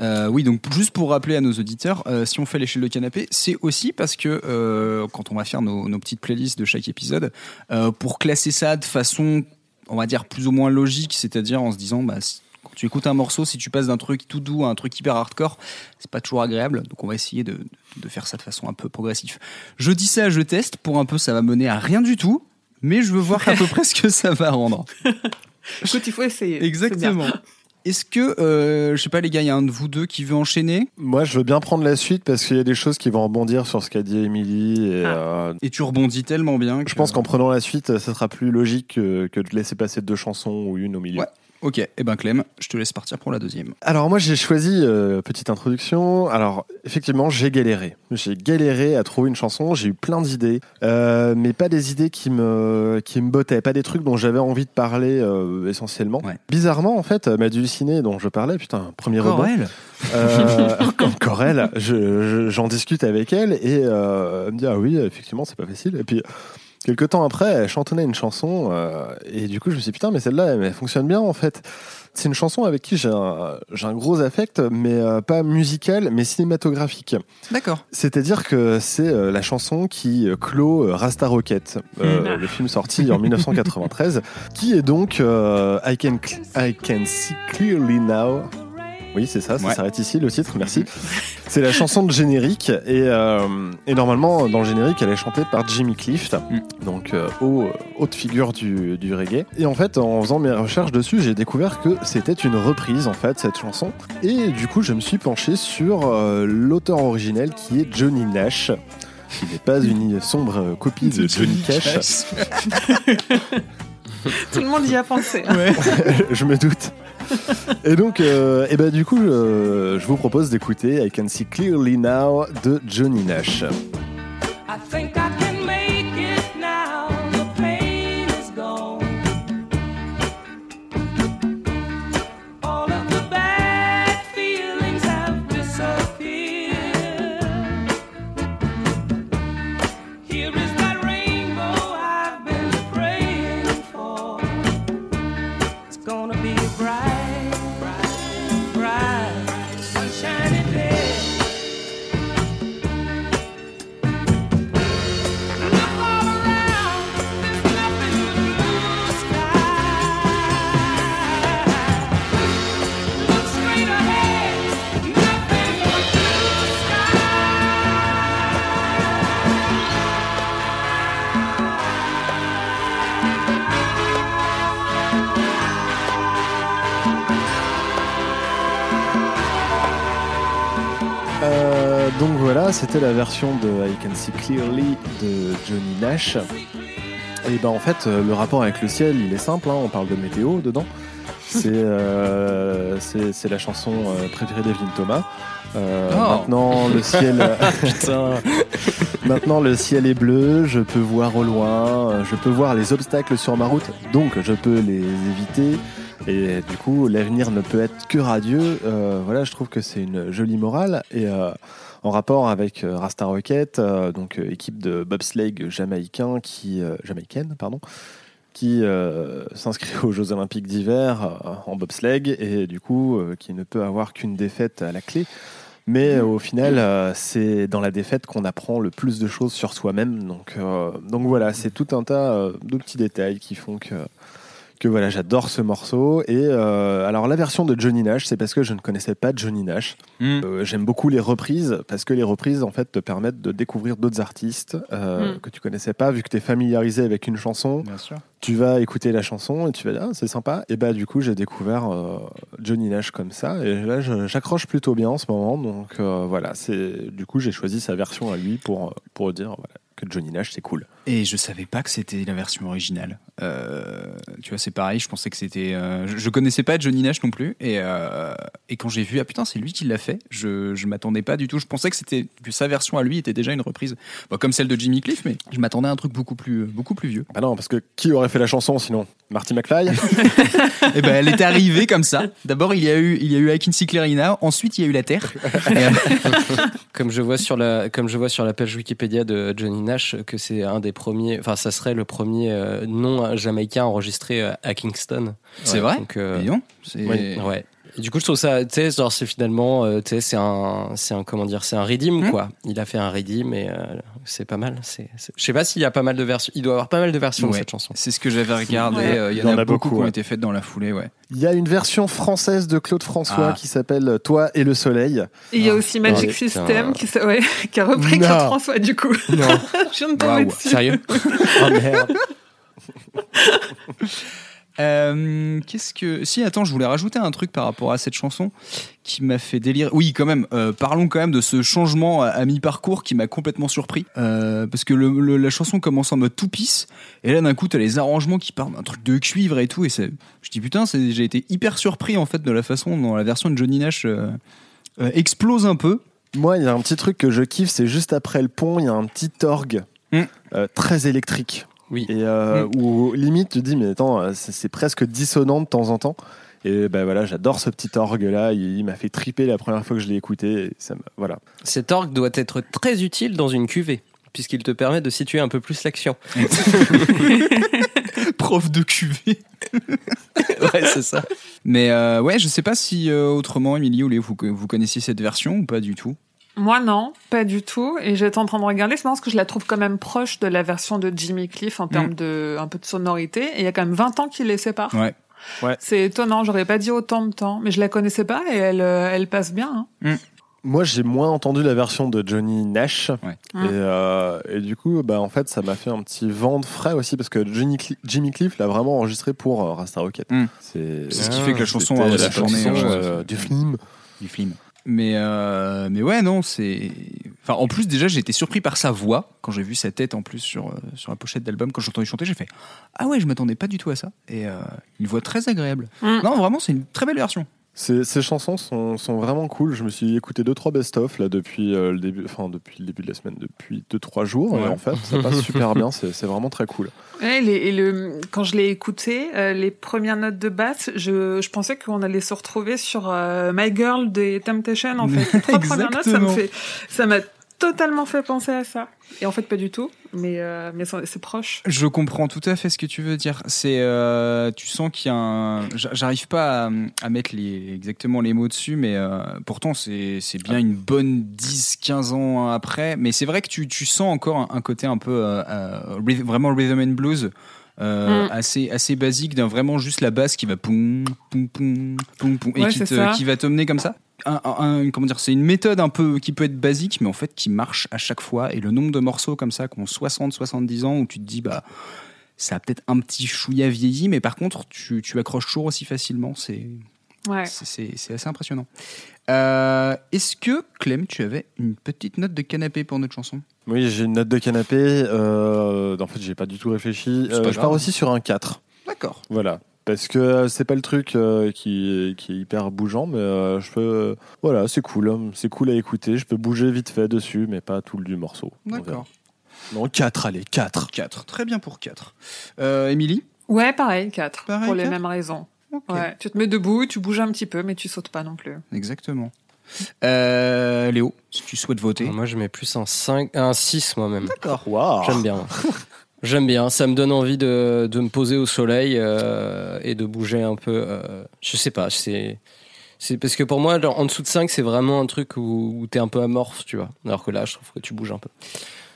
S1: Euh, oui, donc juste pour rappeler à nos auditeurs, euh, si on fait l'échelle de canapé, c'est aussi parce que euh, quand on va faire nos, nos petites playlists de chaque épisode, euh, pour classer ça de façon, on va dire, plus ou moins logique, c'est-à-dire en se disant, bah, si- quand tu écoutes un morceau, si tu passes d'un truc tout doux à un truc hyper hardcore, c'est pas toujours agréable. Donc on va essayer de, de faire ça de façon un peu progressive. Je dis ça, je teste. Pour un peu, ça va mener à rien du tout, mais je veux voir à peu près ce que ça va rendre. [LAUGHS]
S3: Écoute, il faut essayer.
S1: Exactement. Est-ce que, euh, je sais pas les gars, il y a un de vous deux qui veut enchaîner?
S2: Moi, je veux bien prendre la suite parce qu'il y a des choses qui vont rebondir sur ce qu'a dit Émilie. Et,
S3: Ah.
S2: euh,
S1: et tu rebondis tellement bien que...
S2: je pense qu'en prenant la suite, ça sera plus logique que, que de laisser passer deux chansons ou une au milieu.
S1: Ouais. Ok, eh ben Clem, je te laisse partir pour la deuxième.
S2: Alors moi j'ai choisi euh, petite introduction. Alors effectivement j'ai galéré. J'ai galéré à trouver une chanson. J'ai eu plein d'idées, euh, mais pas des idées qui me qui me bottaient, pas des trucs dont j'avais envie de parler euh, essentiellement.
S1: Ouais.
S2: Bizarrement en fait, ma dulcinée dont je parlais, putain premier rebond. [LAUGHS]
S1: Corel
S2: encore elle, je- je- j'en discute avec elle et elle me dit ah oui effectivement c'est pas facile. Et puis quelques temps après, elle chantonnait une chanson euh, et du coup je me suis dit putain mais celle-là elle, elle fonctionne bien en fait. C'est une chanson avec qui j'ai un, gros affect, mais euh, pas musical, mais cinématographique.
S1: D'accord.
S2: C'est-à-dire que c'est euh, la chanson qui euh, clôt Rasta Rocket, euh, le film sorti en 1993, qui est donc euh, I, can I Can See Clearly Now. Oui, c'est ça, ça
S1: Ouais.
S2: s'arrête ici, le titre, merci. [LAUGHS] C'est la chanson de générique, et, euh, et normalement, dans le générique, elle est chantée par Jimmy Clift,
S1: Mm.
S2: donc euh, haut- haute figure du, du reggae. Et en fait, en faisant mes recherches dessus, j'ai découvert que c'était une reprise, en fait, cette chanson. Et du coup, je me suis penché sur euh, l'auteur originel qui est Johnny Nash, qui n'est pas une sombre euh, copie de [LAUGHS] Johnny Cash. [LAUGHS] [LAUGHS]
S3: Tout le monde y a pensé. [LAUGHS]
S2: je me doute. Et donc, euh, et ben, du coup, euh, je vous propose d'écouter I Can See Clearly Now de Johnny Nash.
S8: I think I can
S2: c'était la version de I Can See Clearly de Johnny Nash. Et ben en fait, euh, le rapport avec le ciel, il est simple. hein, on parle de météo dedans. C'est euh, [LAUGHS] c'est c'est la chanson euh, préférée d'Evelyn Thomas. Euh,
S1: Oh.
S2: Maintenant, le ciel. [LAUGHS] [LAUGHS] Maintenant le ciel est bleu, je peux voir au loin, je peux voir les obstacles sur ma route, donc je peux les éviter. Et du coup, l'avenir ne peut être que radieux. Euh, voilà, je trouve que c'est une jolie morale. Et en rapport avec euh, Rasta Rocket, euh, donc euh, équipe de bobsleigh jamaïcain qui jamaïcaine, qui s'inscrit [LAUGHS] aux Jeux Olympiques d'hiver en bobsleigh et du coup qui ne peut avoir qu'une défaite à la clé. Mais au final, c'est dans la défaite qu'on apprend le plus de choses sur soi-même. Donc, voilà, c'est tout un tas de petits détails qui font que, que voilà, j'adore ce morceau. Et euh, alors la version de Johnny Nash, c'est parce que je ne connaissais pas Johnny Nash.
S1: Mm.
S2: Euh, J'aime beaucoup les reprises parce que les reprises en fait te permettent de découvrir d'autres artistes euh,
S3: Mm.
S2: que tu connaissais pas. Vu que tu es familiarisé avec une chanson,
S1: Bien sûr.
S2: tu vas écouter la chanson et tu vas dire ah, c'est sympa. Et bah du coup j'ai découvert euh, Johnny Nash comme ça et là j'accroche plutôt bien en ce moment. Donc euh, voilà, c'est du coup j'ai choisi sa version à lui pour pour dire voilà, que Johnny Nash c'est cool.
S1: Et je savais pas que c'était la version originale. Euh, tu vois, c'est pareil, je pensais que c'était. euh, je, je connaissais pas Johnny Nash non plus. Et, euh, et quand j'ai vu, ah putain, c'est lui qui l'a fait, je, je m'attendais pas du tout. Je pensais que, c'était, que sa version à lui était déjà une reprise. Bon, comme celle de Jimmy Cliff, mais je m'attendais à un truc beaucoup plus, beaucoup plus vieux.
S2: Bah non parce que qui aurait fait la chanson sinon? Marty McFly? [LAUGHS]
S1: Et ben, elle est arrivée comme ça. D'abord, il y a eu, il y a eu Now. Ensuite, il y a eu la Terre. Et, euh,
S4: Comme je vois sur la, comme je vois sur la page Wikipédia de Johnny Nash que c'est un des premiers, enfin ça serait le premier euh, nom jamaïcain enregistré euh, à Kingston.
S1: c'est vrai?
S4: Donc, euh,
S1: non, c'est.
S4: oui, ouais. Et du coup, je trouve ça, tu sais, genre c'est finalement, euh, tu sais, c'est un, c'est un, comment dire, c'est un redeem
S1: Mhm.
S4: quoi. Il a fait un redeem et euh, c'est pas mal. C'est, c'est- je sais pas s'il y a pas mal de versions. Il doit y avoir pas mal de versions de cette chanson.
S1: C'est ce que j'avais regardé.
S3: Ouais.
S1: euh, Il y, en a, beaucoup, qui ont été faites dans la foulée, ouais.
S2: Il y a une version française de Claude François
S1: Ah.
S2: qui s'appelle Toi et le soleil.
S3: Et il y a aussi Magic. System qui, [LAUGHS] qui a repris
S2: Non.
S3: Claude François du coup.
S4: Non, [LAUGHS]
S3: Je viens de tomber
S1: Waouh.
S3: dessus.
S4: sérieux [LAUGHS] Oh merde.
S1: Euh, Qu'est-ce que. Si, attends, je voulais rajouter un truc par rapport à cette chanson qui m'a fait délirer. Oui, quand même, euh, parlons quand même de ce changement à, à mi-parcours qui m'a complètement surpris. Euh, parce que le- le- la chanson commence en mode tout pisse, et là d'un coup, t'as les arrangements qui partent d'un truc de cuivre et tout, et je dis putain, j'ai été hyper surpris en fait de la façon dont la version de Johnny Nash explose un peu.
S2: Moi, il y a un petit truc que je kiffe, c'est juste après le pont, il y a un petit orgue
S1: Mm.
S2: euh, très électrique.
S4: Oui.
S2: Et euh, où limite, tu te dis, mais attends, euh, c'est presque dissonant de temps en temps. Et ben voilà, j'adore ce petit orgue là. Il, il m'a fait triper la première fois que je l'ai écouté. et ça voilà.
S4: Cet orgue doit être très utile dans une cuvée, puisqu'il te permet de situer un peu plus l'action. [LAUGHS]
S1: Prof de cuvée. [LAUGHS]
S4: ouais, c'est ça.
S1: Mais euh, ouais, je sais pas si euh, autrement, Léo, vous, vous connaissiez cette version ou pas du tout?
S3: Moi, non, pas du tout. Et j'étais en train de regarder, c'est parce que je la trouve quand même proche de la version de Jimmy Cliff en termes de un peu de sonorité. Et il y a quand même 20 ans qui les séparent.
S1: Ouais.
S3: C'est étonnant, j'aurais pas dit autant de temps, mais je la connaissais pas et elle, euh, elle passe bien. hein.
S2: Moi, j'ai moins entendu la version de Johnny Nash.
S1: Ouais.
S3: Mm.
S2: Et, euh, et du coup, bah, en fait, ça m'a fait un petit vent de frais aussi parce que Johnny Jimmy Cliff l'a vraiment enregistré pour euh, Rasta Rocket.
S1: Mm.
S2: C'est
S1: ce qui fait que la chanson
S2: c'était
S1: a
S2: la chanson,
S1: euh,
S2: du film.
S1: du film. Mais, euh, mais ouais, non, c'est. Enfin, en plus, déjà, j'ai été surpris par sa voix quand j'ai vu sa tête en plus sur, euh, sur la pochette d'album. Quand j'ai entendu chanter, j'ai fait Ah ouais, je m'attendais pas du tout à ça. Et euh, une voix très agréable.
S3: Mm.
S1: Non, vraiment, c'est une très belle version.
S2: Ces, ces chansons sont, sont vraiment cool. Je me suis écouté deux trois best-of là depuis euh, le début, enfin depuis le début de la semaine, depuis deux trois jours.
S1: Ouais.
S2: Et en fait, ça passe [LAUGHS] super bien. C'est vraiment très cool.
S3: Ouais, les- et le, quand je l'ai écouté, euh, les premières notes de basse, je, je pensais qu'on allait se retrouver sur euh, My Girl des Temptation. En fait, les trois premières notes, ça me fait, ça m'a totalement fait penser à ça. Et en fait, pas du tout, mais euh, mais c'est proche.
S1: Je comprends tout à fait ce que tu veux dire. C'est, euh, tu sens qu'il y a un. j'a- J'arrive pas à, à mettre les, exactement les mots dessus, mais euh, pourtant c'est c'est bien une bonne 10-15 ans après. Mais c'est vrai que tu, tu sens encore un, un côté un peu euh, euh, ryth- vraiment rhythm and blues. euh,
S3: Mm.
S1: assez assez basique d'un vraiment juste la basse qui va poum poum poum poum poum et qui te- qui va t'emmener comme ça un, un- un- comment dire c'est une méthode un peu qui peut être basique mais en fait qui marche à chaque fois et le nombre de morceaux comme ça qui ont 60 70 ans où tu te dis bah ça a peut-être un petit chouïa vieilli mais par contre tu, tu accroches toujours aussi facilement c'est
S3: Ouais.
S1: c'est- c'est c'est assez impressionnant Euh, est-ce que Clem tu avais une petite note de canapé pour notre chanson?
S2: Oui, j'ai une note de canapé. Euh, en fait, j'ai pas du tout réfléchi. Euh, je pars aussi sur un 4.
S1: d'accord
S2: Voilà. Parce que euh, c'est pas le truc euh, qui, qui est hyper bougeant, mais euh, je peux. Voilà, c'est cool. hein. C'est cool à écouter. Je peux bouger vite fait dessus, mais pas tout le du morceau.
S1: D'accord
S2: Non, 4, allez, 4.
S1: 4 très bien pour 4 euh, Émilie?
S3: Ouais, pareil, 4.
S1: Pareil,
S3: pour les
S1: quatre
S3: mêmes raisons.
S1: Ok.
S3: Ouais. Tu te mets debout, tu bouges un petit peu, mais tu sautes pas non plus.
S1: Exactement. Euh, Léo, si tu souhaites voter.
S4: Moi, je mets plus un 5, un 6 moi-même.
S1: D'accord.
S2: Waouh
S4: J'aime bien. [LAUGHS] J'aime bien. Ça me donne envie de, de me poser au soleil euh, et de bouger un peu. euh, je sais pas. C'est. C'est parce que pour moi, genre, en dessous de 5, c'est vraiment un truc où, où t'es un peu amorphe, tu vois. Alors que là, je trouve que tu bouges un peu.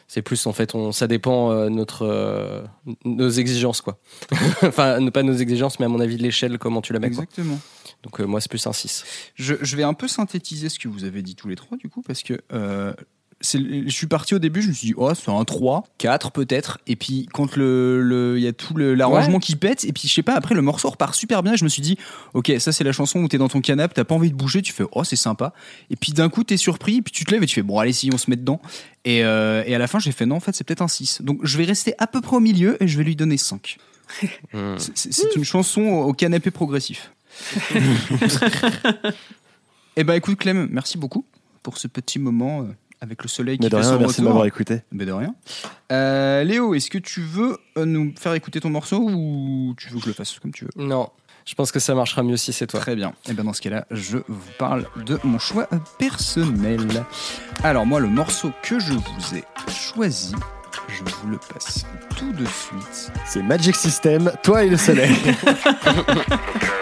S4: C'est plus, en fait, on, ça dépend euh, notre, euh, nos exigences, quoi. [LAUGHS] enfin, pas nos exigences, mais à mon avis, de l'échelle, comment tu la mets, quoi.
S1: Exactement.
S4: Donc, moi, c'est plus un 6.
S1: Je, je vais un peu synthétiser ce que vous avez dit tous les trois, du coup, parce que je suis parti au début, je me suis dit, oh, c'est un 3, 4 peut-être. Et puis, quand le- le- il y a tout l'arrangement qui pète, et puis, je sais pas, après, le morceau repart super bien, et je me suis dit, ok, ça, c'est la chanson où t'es dans ton canapé, t'as pas envie de bouger, tu fais, oh, c'est sympa. Et puis, d'un coup, t'es surpris, et puis tu te lèves et tu fais, bon, allez, si, on se met dedans. Et, euh, et à la fin, j'ai fait, non, en fait, c'est peut-être un 6. Donc, je vais rester à peu près au milieu, et je vais lui donner 5. [LAUGHS]
S4: Hmm.
S1: C'est une chanson au canapé progressif. [LAUGHS] Eh ben écoute Clem, merci beaucoup pour ce petit moment euh, avec le soleil qui
S2: Mais de
S1: fait
S2: rien,
S1: son
S2: merci de
S1: retour.
S2: m'avoir écouté.
S1: Ben de rien. Euh, Léo, est-ce que tu veux euh, nous faire écouter ton morceau ou tu veux que je le fasse comme tu veux?
S4: Non. Je pense que ça marchera mieux si c'est toi.
S1: Très bien. Et ben dans ce cas-là, je vous parle de mon choix personnel. Alors moi, le morceau que je vous ai choisi, je vous le passe tout de suite.
S2: C'est Magic System, toi et le soleil. [LAUGHS]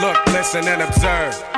S9: Look, listen, and observe.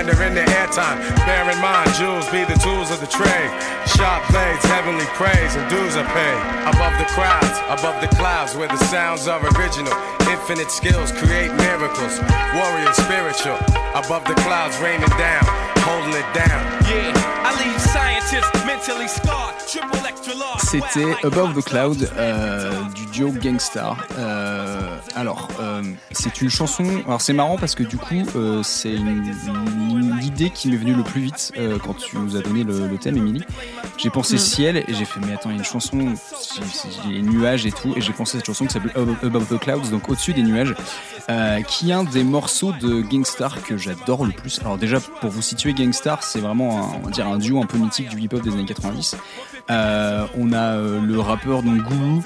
S9: slander in the airtime. Bear in mind, jewels be the tools of the trade. Sharp blades, heavenly praise, and dues are paid. Above the crowds, above the clouds, where the sounds are original. Infinite skills create miracles. Warrior spiritual. Above the clouds, raining down, holding it down.
S5: Yeah, I leave scientists mentally scarred. Triple extra large.
S1: C'était Above the Cloud euh, du duo Gangstar. Euh, alors, euh, c'est une chanson. Alors, c'est marrant parce que du coup, euh, c'est une- une- l'idée qui m'est venue le plus vite euh, quand tu nous as donné le, le thème, Émilie. J'ai pensé
S3: Mm.
S1: ciel et j'ai fait, mais attends, il y a une chanson, j'ai- j'ai les nuages et tout, et j'ai pensé à cette chanson qui s'appelle Above the Clouds, donc au-dessus des nuages, euh, qui est un des morceaux de Gangstar que j'adore le plus. Alors, déjà, pour vous situer, Gangstar, c'est vraiment un, on va dire un duo un peu mythique du hip-hop des années 90. Euh, on a euh, le rappeur donc Guru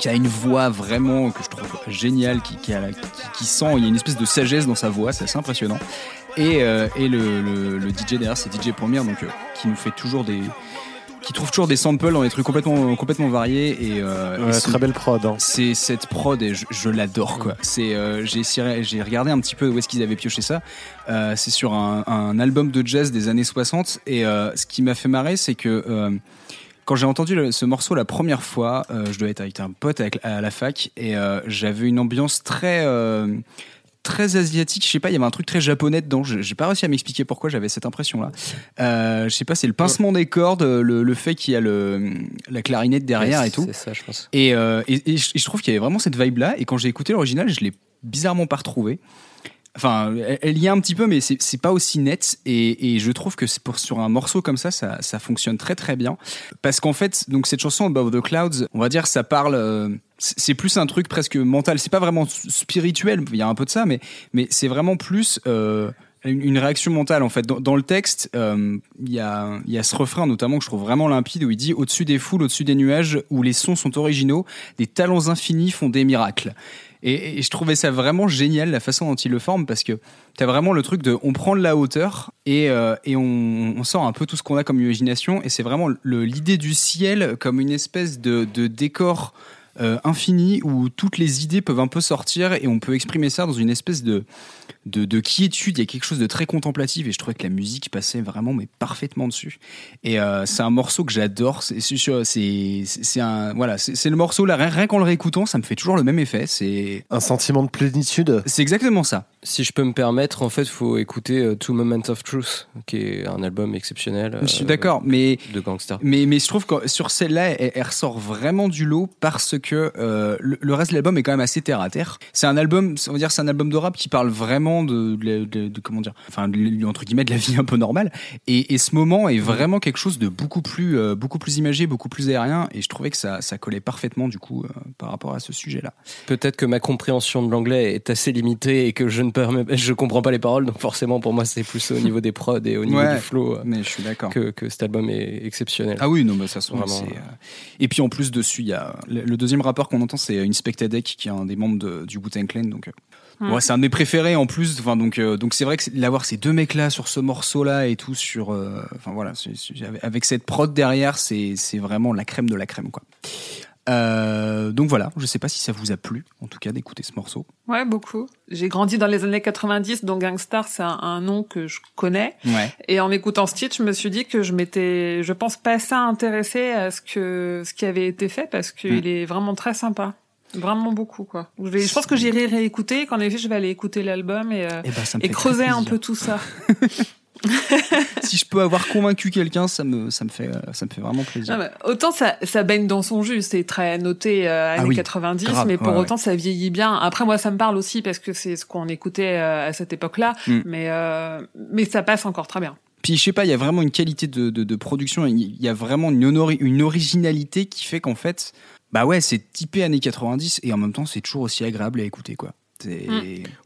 S1: qui a une voix vraiment que je trouve géniale, qui, qui, a- qui- qui sent, il y a une espèce de sagesse dans sa voix, c'est assez impressionnant. Et, euh, et le, le- le DJ derrière, c'est DJ Premier, donc euh, qui nous fait toujours des, qui trouve toujours des samples dans des trucs complètement, complètement variés et, euh,
S2: Ouais,
S1: et ce-
S2: très belle prod. hein.
S1: c'est cette prod et je, je l'adore quoi. C'est euh, j'ai j'ai regardé un petit peu où est-ce qu'ils avaient pioché ça. Euh, c'est sur un, un album de jazz des années 60 et ce qui m'a fait marrer c'est que quand j'ai entendu le- ce morceau la première fois, je devais être avec un pote avec- à la fac et j'avais une ambiance très très asiatique. Je sais pas, il y avait un truc très japonais dedans. Je- J'ai pas réussi à m'expliquer pourquoi j'avais cette impression-là. Euh, je sais pas, c'est le pincement des cordes, le, le fait qu'il y a le, la clarinette derrière
S4: Ouais,
S1: et tout.
S4: C'est ça, je pense.
S1: Et, euh, et, et je et je trouve qu'il y avait vraiment cette vibe-là. Et quand j'ai écouté l'original, je l'ai bizarrement pas retrouvé. Enfin, elle, y a un petit peu, mais c'est pas aussi net. Et, je trouve que sur un morceau comme ça, ça, fonctionne très très bien. Parce qu'en fait, donc cette chanson Above the Clouds, on va dire, ça parle. euh, c'est plus un truc presque mental. C'est pas vraiment spirituel. Il y a un peu de ça, mais c'est vraiment plus. euh, une réaction mentale en fait. Dans, le texte, euh, il y a ce refrain notamment que je trouve vraiment limpide où il dit Au-dessus des foules, au-dessus des nuages, où les sons sont originaux, des talents infinis font des miracles. Et, je trouvais ça vraiment génial la façon dont il le forme parce que t'as vraiment le truc de on prend de la hauteur et, euh, et on, on sort un peu tout ce qu'on a comme imagination. Et c'est vraiment l'idée du ciel comme une espèce de, de décor euh, infini où toutes les idées peuvent un peu sortir et on peut exprimer ça dans une espèce de, de, de quiétude. Il y a quelque chose de très contemplatif et je trouvais que la musique passait vraiment mais parfaitement dessus. Et euh, c'est un morceau que j'adore. C'est c'est- c'est c'est un voilà, c'est le morceau là rien, rien qu'en le réécoutant, ça me fait toujours le même effet. C'est
S2: Un sentiment de plénitude.
S1: c'est exactement ça.
S4: Si je peux me permettre, en fait, faut écouter euh, Two Moments of Truth, qui est un album exceptionnel.
S1: Je suis
S4: euh,
S1: d'accord, mais
S4: De gangster.
S1: Mais, mais je trouve que sur celle-là, elle, elle ressort vraiment du lot parce que euh, le, le reste de l'album est quand même assez terre à terre. C'est un album, on va dire, c'est un album de rap qui parle vraiment de, de, de- de- comment dire, enfin entre guillemets de la vie un peu normale. Et, et ce moment est vraiment quelque chose de beaucoup plus, euh, beaucoup plus imagé, beaucoup plus aérien. Et je trouvais que ça, ça collait parfaitement du coup euh, par rapport à ce sujet-là.
S4: Peut-être que ma compréhension de l'anglais est assez limitée et que je ne permets, je comprends pas les paroles, donc forcément pour moi c'est plus au niveau des prods et au niveau
S1: Ouais.
S4: du flow euh,
S1: Mais je suis d'accord.
S4: que, que cet album est exceptionnel.
S1: Ah oui, non, mais ça se
S4: Vraiment.
S1: Et puis en plus dessus, il y a le, deuxième rappeur qu'on entend, c'est Inspectadec, qui est un des membres de- du Wu-Tang Clan. Donc, ouais, c'est un de mes préférés en plus. Enfin, donc, euh, donc c'est vrai que c'est- d'avoir ces deux mecs-là sur ce morceau-là et tout sur, euh, enfin voilà, avec- avec cette prod derrière, c'est c'est vraiment la crème de la crème, quoi. Euh, donc voilà, je sais pas si ça vous a plu, en tout cas, d'écouter ce morceau.
S3: Ouais, beaucoup. J'ai grandi dans les années 90, donc Gangstar, c'est un, un nom que je connais.
S1: Ouais.
S3: Et en écoutant ce titre, je me suis dit que je m'étais, je pense, pas assez intéressée à ce que, ce qui avait été fait parce qu'il
S1: Mm.
S3: est vraiment très sympa. Vraiment beaucoup, quoi. Je, vais- je pense que j'irai réécouter, qu'en effet, je vais aller écouter l'album et, euh,
S1: Et, ben,
S3: et creuser un peu tout ça. [LAUGHS] [LAUGHS]
S1: Si je peux avoir convaincu quelqu'un, ça me, ça me fait, euh, ça me fait vraiment plaisir.
S3: Non, mais autant ça, ça baigne dans son jus, c'est très noté euh, années
S1: Ah oui,
S3: 90,
S1: grave,
S3: mais pour
S1: ouais,
S3: autant ça vieillit bien. Après moi ça me parle aussi parce que c'est ce qu'on écoutait euh, à cette époque-là,
S1: Mm.
S3: mais euh, mais ça passe encore très bien.
S1: Puis je sais pas, il y a vraiment une qualité de, de, de production, il y a vraiment une, une originalité qui fait qu'en fait, bah ouais, c'est typé années 90 et en même temps, c'est toujours aussi agréable à écouter, quoi. C'est-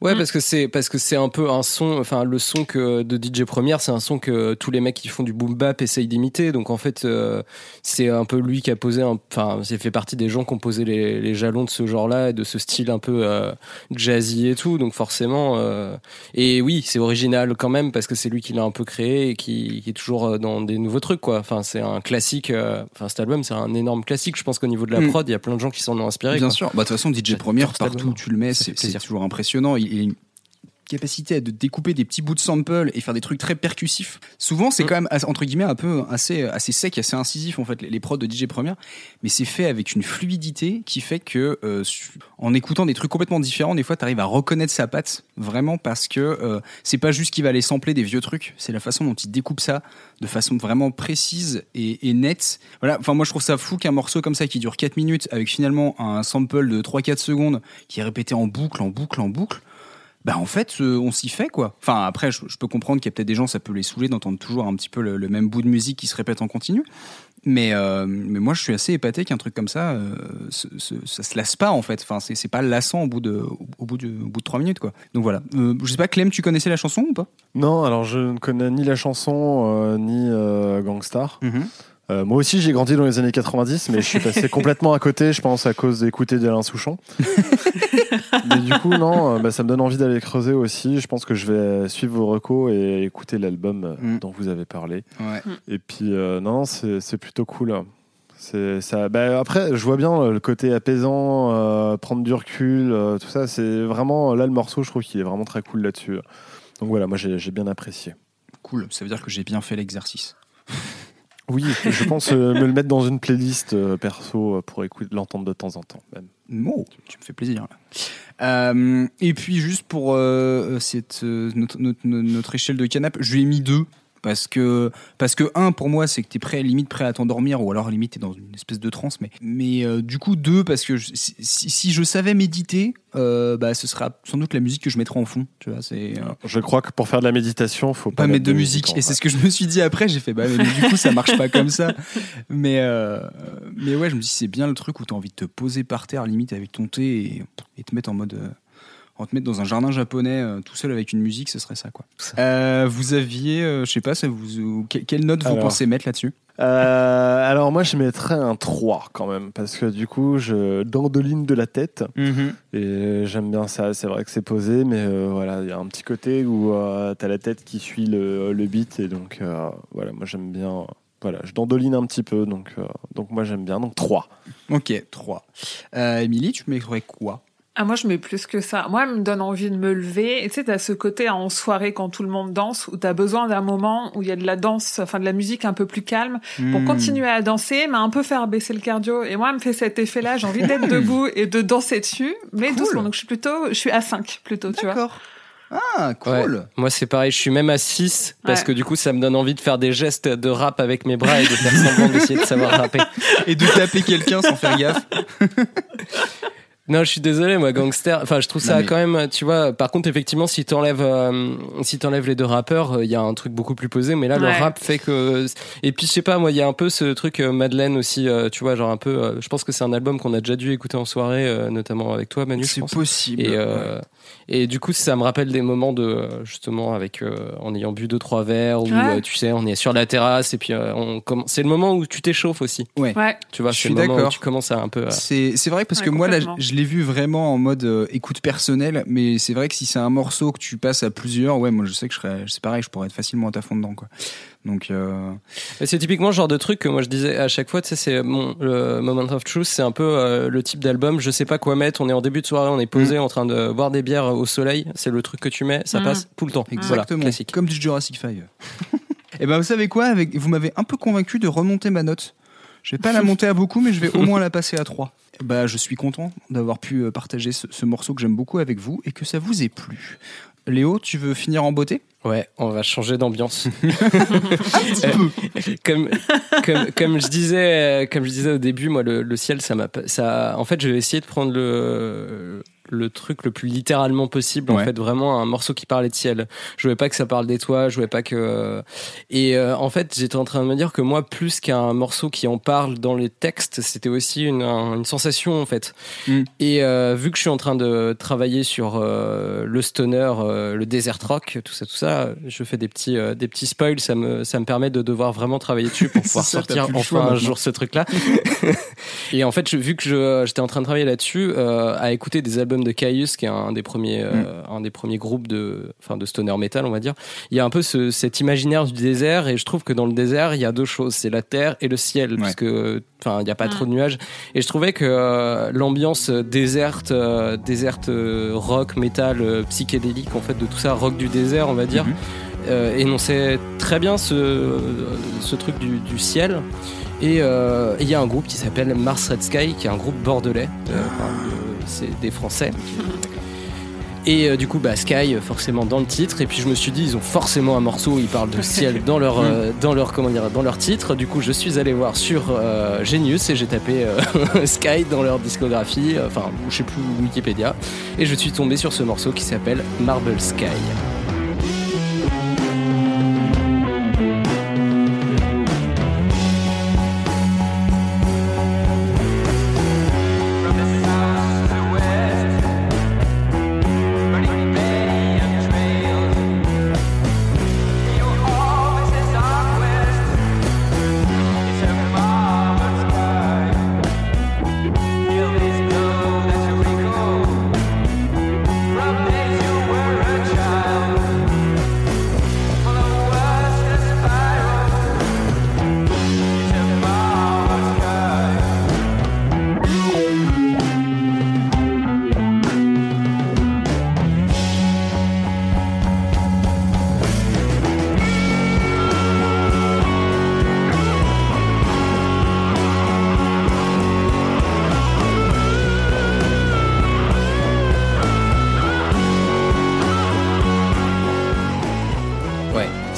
S4: Ouais,
S3: Mm.
S4: parce que c'est parce que c'est un peu un son, enfin le son que de DJ Première, c'est un son que tous les mecs qui font du boom bap essayent d'imiter. Donc en fait, euh, c'est un peu lui qui a posé, enfin, c'est fait partie des gens qui ont posé les, les jalons de ce genre-là et de ce style un peu euh, jazzy et tout. Donc forcément, euh, et oui, c'est original quand même parce que c'est lui qui l'a un peu créé et qui, qui est toujours euh, dans des nouveaux trucs quoi. Enfin, c'est un classique. euh, Enfin, cet album, c'est un énorme classique. Je pense qu'au niveau de la
S1: Mm.
S4: prod, il y a plein de gens qui s'en ont inspiré.
S1: Bien
S4: quoi.
S1: sûr. Bah, de toute façon, DJ Première, partout où tu le mets, c'est. Toujours impressionnant. Capacité de découper des petits bouts de sample et faire des trucs très percussifs. Souvent, c'est
S4: Mm.
S1: quand même, entre guillemets, un peu assez, assez sec, assez incisif, en fait, les, les prods de DJ Première. Mais c'est fait avec une fluidité qui fait que, euh, en écoutant des trucs complètement différents, des fois, tu arrives à reconnaître sa patte, vraiment, parce que euh, c'est pas juste qu'il va aller sampler des vieux trucs, c'est la façon dont il découpe ça de façon vraiment précise et, et nette. Voilà, enfin, moi, je trouve ça fou qu'un morceau comme ça qui dure 4 minutes avec finalement un sample de 3-4 secondes qui est répété en boucle, en boucle, en boucle. Bah en fait, euh, on s'y fait quoi. Enfin après, je, je peux comprendre qu'il y a peut-être des gens, ça peut les saouler d'entendre toujours un petit peu le, le même bout de musique qui se répète en continu. Mais, euh, mais moi, je suis assez épaté qu'un truc comme ça, euh, se- se- ça se lasse pas en fait. Enfin, c'est pas lassant au bout de, au bout de, au bout de trois minutes quoi. Donc voilà. Euh, je sais pas, Clem, tu connaissais la chanson ou pas?
S2: Non, alors je ne connais ni la chanson ni Gangstar. Euh, moi aussi, j'ai grandi dans les années 90, mais je suis passé [LAUGHS] complètement à côté, je pense, à cause d'écouter d'Alain Souchon. [LAUGHS] mais du coup, non, euh, bah, ça me donne envie d'aller creuser aussi. Je pense que je vais suivre vos recos et écouter l'album euh,
S1: Mm.
S2: dont vous avez parlé.
S1: Ouais.
S2: Et puis, euh, non, non, c'est c'est plutôt cool. C'est ça. bah, après, je vois bien le côté apaisant, euh, prendre du recul, euh, tout ça. C'est vraiment là le morceau. Je trouve qu'il est vraiment très cool là-dessus. Donc voilà, moi j'ai j'ai bien apprécié.
S1: Cool. Ça veut dire que j'ai bien fait l'exercice.
S2: Oui, je pense euh, me le mettre dans une playlist euh, perso euh, pour l'entendre de temps en temps. Même.
S1: Tu me fais plaisir. Là. Et puis juste pour cette, notre échelle de canap, je lui ai mis deux. Parce que, parce que un, pour moi, c'est que t'es prêt, limite prêt à t'endormir, ou alors limite t'es dans une espèce de transe. Mais, mais euh, du coup, deux, parce que je- si, je savais méditer, euh, bah, ce sera sans doute la musique que je mettrais en fond. Tu vois, c'est. euh,
S2: Je crois que pour faire de la méditation, faut pas,
S1: pas mettre de musique.
S2: en
S1: Et c'est ce que je me suis dit après. J'ai fait, bah, mais du coup, ça marche pas comme ça. [LAUGHS] Mais, mais ouais, je me dis, c'est bien le truc où t'as envie de te poser par terre, limite avec ton thé et, et te mettre en mode. En te mettre dans un jardin japonais euh, tout seul avec une musique, ce serait ça quoi. Euh, vous aviez, euh, je sais pas, ça vous, que- quelle note vous
S2: Alors.
S1: pensez mettre là-dessus?
S2: Euh, alors moi je mettrais un 3 quand même parce que du coup je dandoline de la tête et j'aime bien ça c'est vrai que c'est posé mais euh, voilà il y a un petit côté où euh, t'as la tête qui suit le, le beat et donc euh, voilà moi j'aime bien voilà je dandoline un petit peu donc euh, donc moi j'aime bien donc 3
S1: Ok, 3. Euh, Émilie, tu mettrais quoi?
S3: Ah, moi, je mets plus que ça. Moi, elle me donne envie de me lever. Et tu sais, t'as ce côté en soirée quand tout le monde danse où t'as besoin d'un moment où il y a de la danse, enfin de la musique un peu plus calme pour
S1: Hmm.
S3: continuer à danser, mais un peu faire baisser le cardio. Et moi, elle me fait cet effet-là. J'ai envie d'être [LAUGHS] debout et de danser dessus, mais
S1: Cool.
S3: doucement. Donc, je suis plutôt, je suis à 5 plutôt, tu vois.
S1: D'accord. Ah,
S4: Ouais.
S1: cool.
S4: Moi, c'est pareil, je suis même à 6 parce
S3: Ouais.
S4: que du coup, ça me donne envie de faire des gestes de rap avec mes bras et de faire semblant d'essayer de savoir rapper. [LAUGHS]
S1: Et de taper quelqu'un sans faire gaffe. [LAUGHS]
S4: Non, je suis désolé, moi, gangster. Enfin, je trouve ça
S1: Non, mais-
S4: quand même, tu vois. Par contre, effectivement, si t'enlèves, euh, si t'enlèves les deux rappeurs, euh, il y a un truc beaucoup plus posé. Mais là, le rap fait que. Et puis, je sais pas, moi, il y a un peu ce truc euh, Madeleine aussi, euh, tu vois, genre un peu. euh, je pense que c'est un album qu'on a déjà dû écouter en soirée, euh, notamment avec toi, Manu.
S1: C'est possible.
S4: Et, euh, et du coup, ça me rappelle des moments de euh, justement avec euh, en ayant bu deux trois verres
S3: Ouais.
S4: euh, tu sais, on est sur la terrasse et puis euh, on commence. C'est le moment où tu t'échauffes aussi.
S1: Ouais.
S3: Ouais.
S4: Tu vois,
S1: Je
S4: c'est
S1: suis
S4: le moment où
S1: d'accord.
S4: tu commences à un peu. à-
S1: C'est vrai parce
S3: Ouais,
S1: que moi là je l'ai vu vraiment en mode euh, écoute personnelle mais c'est vrai que si c'est un morceau que tu passes à plusieurs ouais moi je sais que je serais c'est pareil je pourrais être facilement à ta fond dedans quoi. Donc euh,
S4: C'est typiquement le genre de truc que moi je disais à chaque fois, tu sais, c'est mon le Moment of Truth, c'est un peu euh, le type d'album, je sais pas quoi mettre, on est en début de soirée, on est posé en train de boire des bières au soleil, c'est le truc que tu mets, ça
S3: Mm.
S4: passe tout le temps. Voilà,
S1: exactement.
S4: classique.
S1: comme du Jurassic 5 [LAUGHS] et ben vous savez quoi avec vous m'avez un peu convaincu de remonter ma note. Je vais pas la [LAUGHS] monter à beaucoup mais je vais au moins la passer à 3 bah je suis content d'avoir pu euh, partager ce, ce morceau que j'aime beaucoup avec vous et que ça vous ait plu Léo tu veux finir en beauté?
S4: Ouais, on va changer d'ambiance. [LAUGHS] [LAUGHS] Euh, comme, comme, comme je disais, euh, comme je disais au début, moi, le, le ciel, ça m'a, ça, en fait, j'ai essayé de prendre le, le truc le plus littéralement possible en fait vraiment un morceau qui parlait de ciel. Je voulais pas que ça parle des toits je voulais pas que et euh, en fait j'étais en train de me dire que moi plus qu'un morceau qui en parle dans les textes c'était aussi une, un- une sensation en fait.
S1: Mm.
S4: et euh, vu que je suis en train de travailler sur euh, le stoner euh, le desert rock tout ça tout ça je fais des petits euh, des petits spoils. Ça me ça me permet de devoir vraiment travailler dessus pour [LAUGHS] pouvoir
S1: ça,
S4: sortir enfin
S1: choix
S4: un jour ce truc là [LAUGHS] et en fait, je- vu que j'étais en train de travailler là-dessus, euh, à écouter des albums de Caius, qui est un des premiers, euh, un des premiers groupes de, enfin, de stoner metal, on va dire. Il y a un peu ce- cet imaginaire du désert, et je trouve que dans le désert, il y a deux choses, c'est la terre et le ciel, parce que, enfin, il n'y a pas trop de nuages. Et je trouvais que euh, l'ambiance déserte, euh, déserte euh, rock, metal, euh, psychédélique, en fait, de tout ça, rock du désert, on va dire. euh, énonçait très bien ce, ce truc du, du ciel. Et euh, il y a un groupe qui s'appelle Mars Red Sky, qui est un groupe bordelais. euh, c'est des Français. Et euh, du coup, bah, Sky, euh, forcément dans le titre. Et puis je me suis dit, ils ont forcément un morceau où ils parlent de ciel dans leur, [LAUGHS] euh, dans leur, comment dire, dans leur titre. Du coup, je suis allé voir sur euh, Genius et j'ai tapé [LAUGHS] Sky dans leur discographie, enfin, je sais plus Wikipédia. Et je suis tombé sur ce morceau qui s'appelle Marble Sky.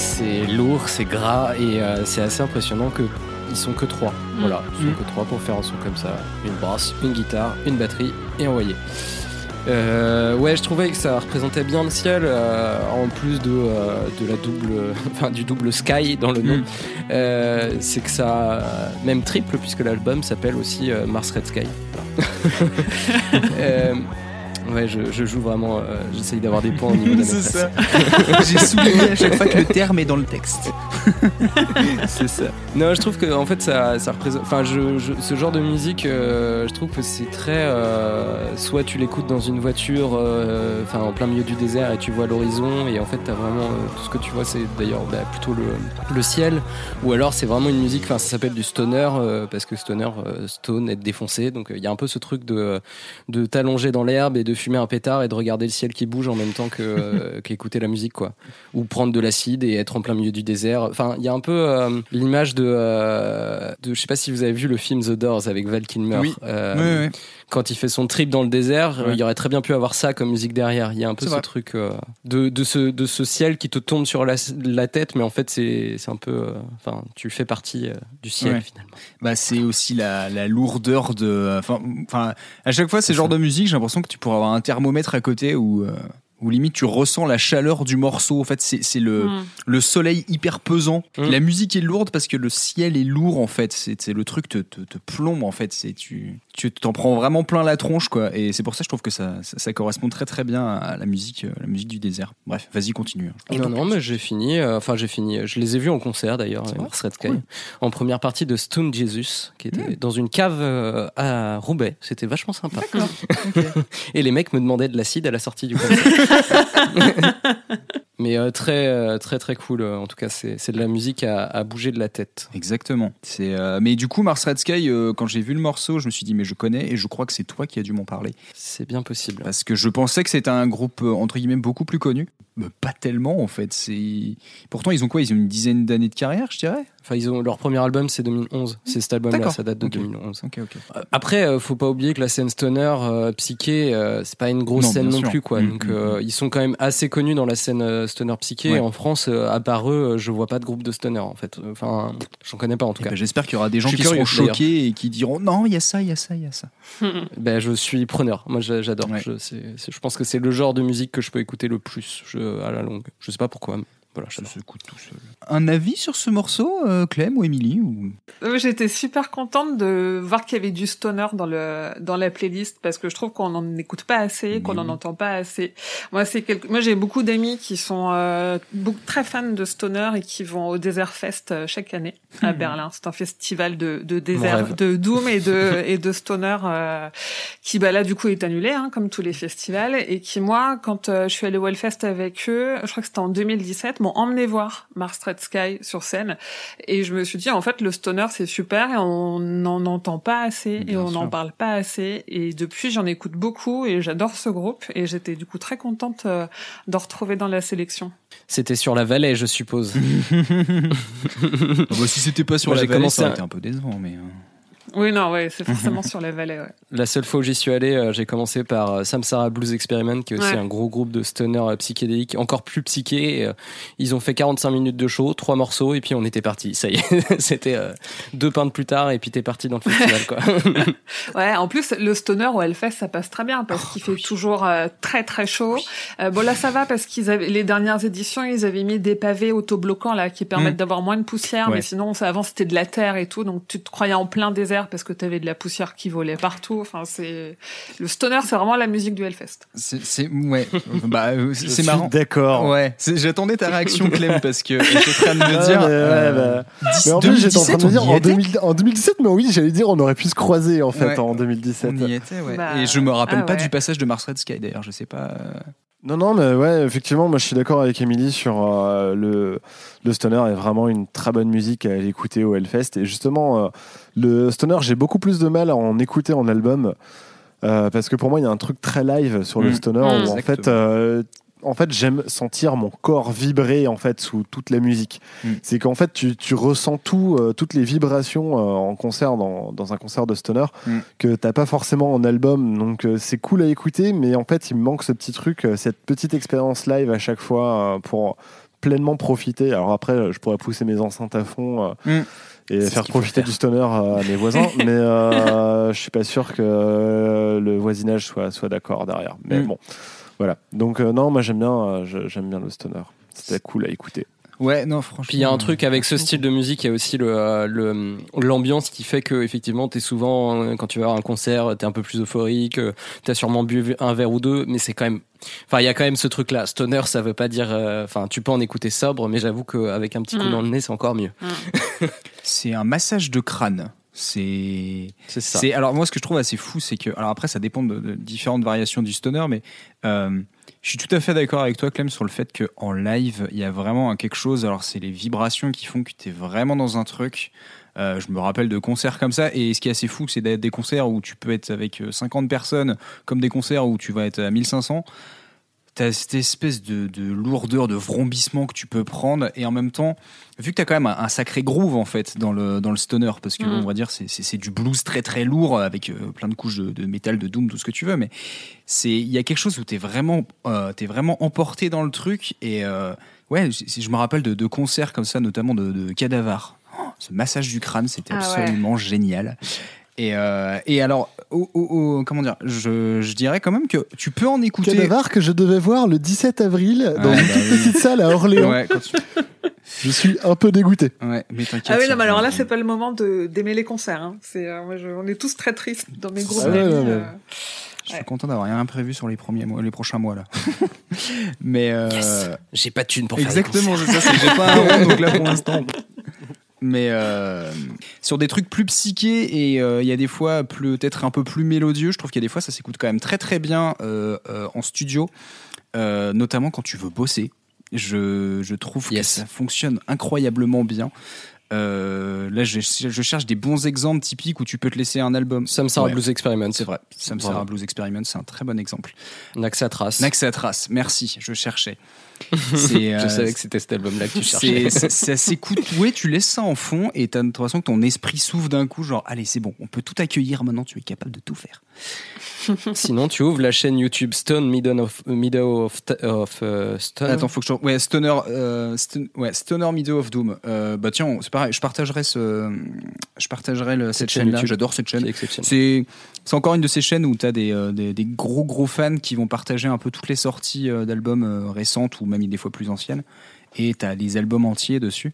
S4: C'est lourd, c'est gras et euh, c'est assez impressionnant que ils sont que trois. Voilà, ils sont que trois pour faire un son comme ça. Une basse, une guitare, une batterie et envoyer. Euh, ouais, je trouvais que ça représentait bien le ciel, euh, en plus de, euh, de la double, [LAUGHS] enfin du double sky dans le nom.
S1: Mm.
S4: C'est que ça, même triple puisque l'album s'appelle aussi Mars Red Sky. [LAUGHS] Ouais, je, je joue vraiment, euh, j'essaye d'avoir des points au niveau de la [LAUGHS]
S1: C'est ça. J'ai souligné à chaque fois que le terme est dans le texte. [LAUGHS]
S4: c'est ça. Non, je trouve que en fait ça, ça représente. Enfin, je, je- ce genre de musique, euh, je trouve que c'est très. euh, soit tu l'écoutes dans une voiture, euh, enfin en plein milieu du désert et tu vois l'horizon et en fait t'as vraiment euh, tout ce que tu vois, c'est d'ailleurs bah, plutôt le, le ciel. Ou alors c'est vraiment une musique. Enfin, ça s'appelle du stoner euh, parce que stoner, euh, stone, être défoncé. Donc euh, il y a un peu ce truc de de t'allonger dans l'herbe et de fumer un pétard et de regarder le ciel qui bouge en même temps que euh, [LAUGHS] qu'écouter la musique quoi ou prendre de l'acide et être en plein milieu du désert. Enfin, il y a un peu euh, l'image de, euh, de, je sais pas si vous avez vu le film The Doors avec Val Kilmer.
S1: Oui. Ouais.
S4: Quand il fait son trip dans le désert,
S1: Ouais.
S4: il y aurait très bien pu avoir ça comme musique derrière. Il y a un peu ce
S1: vrai.
S4: truc euh, de, de, ce, de ce ciel qui te tombe sur la, la tête, mais en fait c'est c'est un peu, euh, enfin, tu fais partie euh, du ciel
S1: Ouais.
S4: finalement.
S1: Bah, c'est aussi la, la lourdeur de. Enfin, enfin, à chaque fois, ces genres de musique, j'ai l'impression que tu pourrais avoir un thermomètre à côté où, euh, où limite tu ressens la chaleur du morceau. En fait, c'est c'est le, le soleil hyper pesant.
S4: Mm.
S1: La musique est lourde parce que le ciel est lourd, en fait. C'est le truc te, te, te plombe, en fait. C'est tu tu t'en prends vraiment plein la tronche, quoi. Et c'est pour ça que je trouve que ça, ça, ça correspond très très bien à la musique, euh, la musique du désert. Bref, vas-y, continue.
S4: non, non, mais j'ai fini. euh, Enfin, j'ai fini. Je les ai vus en concert d'ailleurs,
S1: Cool.
S4: en première partie de Stone Jesus, qui était dans une cave euh, à Roubaix. C'était vachement sympa. [LAUGHS] Et les mecs me demandaient de l'acide à la sortie du [LAUGHS] concert. [LAUGHS] mais euh, très, euh, très, très cool. euh, En tout cas, c'est de la musique à, à bouger de la tête.
S1: Exactement. C'est euh, mais du coup Mars Red Sky euh, quand j'ai vu le morceau, je me suis dit mais je connais et je crois que c'est toi qui as dû m'en parler
S4: C'est bien possible.
S1: parce que je pensais que c'était un groupe entre guillemets beaucoup plus connu. Bah, pas tellement en fait. C'est pourtant ils ont quoi? Ils ont une dizaine d'années de carrière, je dirais?
S4: Enfin, ils ont leur premier album, c'est 2011. C'est cet album-là, ça date de
S1: Ok.
S4: 2011.
S1: Ok, ok.
S4: Euh, Après, euh, faut pas oublier que la scène stoner euh, psyché, euh, c'est pas une grosse
S1: Non,
S4: scène non
S1: sûr.
S4: plus, quoi.
S1: Mm,
S4: Donc,
S1: mm,
S4: euh, ils sont quand même assez connus dans la scène stoner psyché.
S1: Ouais.
S4: En France, à part eux, je vois pas de groupe de stoner, en fait. Enfin, j'en connais pas en tout
S1: Eh
S4: cas.
S1: ben, J'espère qu'il y aura des gens qui seront choqués et qui diront non, il y a ça, il y a ça, il y a ça. [LAUGHS]
S4: Ben, je suis preneur. Moi, j'a- j'adore.
S1: Ouais.
S4: Je, je pense que c'est le genre de musique que je peux écouter le plus je- à la longue. Je sais pas pourquoi. Voilà,
S1: Ça s'écoute tout seul. Un avis sur ce morceau, euh, Clem ou Émilie ou...
S3: Euh, J'étais super contente de voir qu'il y avait du stoner dans le dans la playlist parce que je trouve qu'on n'en écoute pas assez, qu'on n'en entend pas assez. Moi, c'est quelque... moi j'ai beaucoup d'amis qui sont euh, beaucoup, très fans de stoner et qui vont au Desert Fest chaque année à Berlin. C'est un festival de, de désert, de doom et de [LAUGHS] et de stoner euh, qui bah là du coup est annulé hein, comme tous les festivals et qui moi quand euh, je suis allée au Hellfest avec eux, je crois que c'était en 2017, m'ont emmené voir Mars Red Sky sur scène et je me suis dit en fait le stoner c'est super et on n'en entend pas assez et on n'en parle pas assez et depuis j'en écoute beaucoup et j'adore ce groupe et j'étais du coup très contente euh, d'en retrouver dans la sélection.
S4: C'était sur la vallée, je suppose. [LAUGHS]
S1: Ah bah, Si c'était pas sur
S4: Moi,
S1: la
S4: j'ai
S1: vallée,
S4: commencé
S1: ça aurait
S4: à-
S1: été un peu décevant, mais.
S3: Oui non ouais c'est [LAUGHS] forcément sur la vallée ouais.
S4: La seule fois où j'y suis allé, euh, j'ai commencé par euh, Samsara Blues Experiment, qui est aussi
S3: Ouais.
S4: un gros groupe de stoner euh, psychédélique, encore plus psyché. Et, euh, ils ont fait 45 minutes de show, trois morceaux, et puis on était parti. [LAUGHS] Ça y est, c'était euh, deux pintes plus tard, et puis t'es parti dans le festival, quoi. [LAUGHS]
S3: Ouais, en plus, le stoner au Hellfest, ça passe très bien parce qu'il fait toujours euh, très très chaud. Euh, bon là, ça va parce qu'ils avaient les dernières éditions, ils avaient mis des pavés autobloquants là qui permettent
S1: Mm.
S3: d'avoir moins de poussière.
S1: Ouais.
S3: Mais sinon, ça, avant c'était de la terre et tout, donc tu te croyais en plein désert parce que t'avais de la poussière qui volait partout. Enfin, c'est le stoner, c'est vraiment la musique du Hellfest.
S1: C'est, ouais. [LAUGHS] bah, euh, c'est marrant.
S2: D'accord.
S1: Ouais, j'attendais ta réaction, Clem, parce que [LAUGHS] j'étais en train de me dire.
S2: ouais,
S1: euh,
S2: bah. Mais en plus, j'étais en train de me
S1: 2017,
S2: dire en,
S1: était
S2: 2000 en 2017, mais oui, j'allais dire on aurait pu se croiser en fait
S1: Ouais.
S2: en 2017.
S1: On y était, ouais.
S3: Bah,
S1: Et je me rappelle
S3: ah
S1: pas
S3: ouais.
S1: du passage de Mars Red Sky d'ailleurs, je sais pas.
S2: Non, non, mais ouais, effectivement, moi je suis d'accord avec Émilie sur euh, le, le stoner est vraiment une très bonne musique à écouter au Hellfest. Et justement, euh, le stoner, j'ai beaucoup plus de mal à en écouter en album euh, parce que pour moi, il y a un truc très live sur le
S1: Mm.
S2: stoner
S3: Mm.
S2: où en fait. En fait, j'aime sentir mon corps vibrer en fait sous toute la musique.
S1: Mm.
S2: C'est qu'en fait, tu, tu ressens tout, euh, toutes les vibrations euh, en concert, dans, dans un concert de stoner,
S1: Mm.
S2: que t'as pas forcément en album. Donc euh, c'est cool à écouter, mais en fait, il me manque ce petit truc, euh, cette petite expérience live à chaque fois euh, pour pleinement profiter. Alors après, je pourrais pousser mes enceintes à fond. euh,
S1: Mm.
S2: Et faire profiter
S1: faire.
S2: du stoner à mes voisins, [LAUGHS] mais euh, je suis pas sûr que le voisinage soit, soit d'accord derrière. Mais
S1: Mm.
S2: bon, voilà. Donc euh, non, moi j'aime bien, euh, j'aime bien le stoner. C'était cool à écouter.
S1: Ouais, non, franchement.
S4: Puis il y a un
S1: euh,
S4: truc avec ce style de musique, il y a aussi le euh, le- l'ambiance qui fait que effectivement t'es souvent euh, quand tu vas à un concert, t'es un peu plus euphorique, euh, t'as sûrement bu un verre ou deux, mais c'est quand même, enfin il y a quand même ce truc là. Stoner, ça veut pas dire, euh, enfin tu peux en écouter sobre, mais j'avoue qu'avec un petit coup
S3: Mm.
S4: dans le nez, c'est encore mieux. [LAUGHS]
S1: C'est un massage de crâne. C'est.
S4: C'est
S1: alors moi ce que je trouve assez fou c'est que alors après ça dépend de, de différentes variations du stoner mais euh, je suis tout à fait d'accord avec toi Clem sur le fait que en live il y a vraiment quelque chose. Alors c'est les vibrations qui font que tu es vraiment dans un truc. Euh, je me rappelle de concerts comme ça et ce qui est assez fou c'est d'être des concerts où tu peux être avec euh, 50 personnes comme des concerts où tu vas être à 1500 T'as cette espèce de, de lourdeur, de vrombissement que tu peux prendre, et en même temps, vu que t'as quand même un, un sacré groove en fait dans le, dans le stoner, parce que
S3: Mm.
S1: on va dire c'est, du blues très très lourd avec euh, plein de couches de, de métal, de doom, tout ce que tu veux, mais c'est il y a quelque chose où t'es vraiment euh, vraiment emporté dans le truc, et euh, ouais, si je me rappelle de, de concerts comme ça, notamment de, de Cadavar, Oh, ce massage du crâne, c'était
S3: Ah ouais.
S1: absolument génial. Et, euh, et alors, au- au- au- comment dire, je, je dirais quand même que tu peux en écouter.
S2: Cadavar que je devais voir le 17 avril dans
S1: Ouais,
S2: une
S1: bah
S2: toute
S1: oui.
S2: petite salle à Orléans.
S1: Ouais, quand tu-
S2: Je suis un peu dégoûté.
S1: ouais, mais t'inquiète.
S3: Ah oui, non, mais alors là, c'est pas le moment de d'aimer les concerts. Hein. C'est, euh, moi, je- on est tous très tristes dans mes groupes
S2: Ah ouais,
S3: d'amis.
S2: ouais, ouais.
S3: euh.
S1: Je suis content d'avoir rien prévu sur les premiers mois, les prochains mois là. [LAUGHS] mais euh,
S4: J'ai pas de thune pour faire
S1: exactement, c'est ça. J'ai pas un rond, donc là pour l'instant. [LAUGHS] Mais euh, sur des trucs plus psychés et euh, il y a des fois peut-être un peu plus mélodieux, je trouve qu'il y a des fois ça s'écoute quand même très très bien euh, en studio, notamment quand tu veux bosser. Je, je trouve
S4: Yes.
S1: que ça fonctionne incroyablement bien. Là, je, je cherche des bons exemples typiques où tu peux te laisser un album.
S4: Samsara
S1: Ouais.
S4: Blues Experiment.
S1: C'est vrai. Samsara. Blues Experiment, c'est un très bon exemple.
S4: Naxatras.
S1: Naxatras, merci, je cherchais. C'est, [LAUGHS]
S4: Je
S1: euh,
S4: savais que c'était cet album-là que tu
S1: c'est
S4: cherchais.
S1: c'est- c'est assez cool. Ouais, tu laisses ça en fond et t'as l'impression que ton esprit s'ouvre d'un coup, genre, allez, c'est bon, on peut tout accueillir maintenant, tu es capable de tout faire. [LAUGHS]
S4: Sinon, tu ouvres la chaîne YouTube Stone Middle of, Middle of, of euh, Stone.
S1: Attends, faut que je. Ouais, Stoner, euh, Stone- ouais, Stoner Meadow of Doom. Euh, bah tiens, c'est pareil, je partagerai, ce, je partagerai le- cette
S4: chaîne
S1: chaîne-là,
S4: YouTube.
S1: j'adore cette
S4: C'est
S1: chaîne.
S4: exceptionnel.
S1: C'est c'est encore une de ces chaînes où tu as des, des, des gros gros fans qui vont partager un peu toutes les sorties d'albums récentes ou même des fois plus anciennes. Et tu as les albums entiers dessus.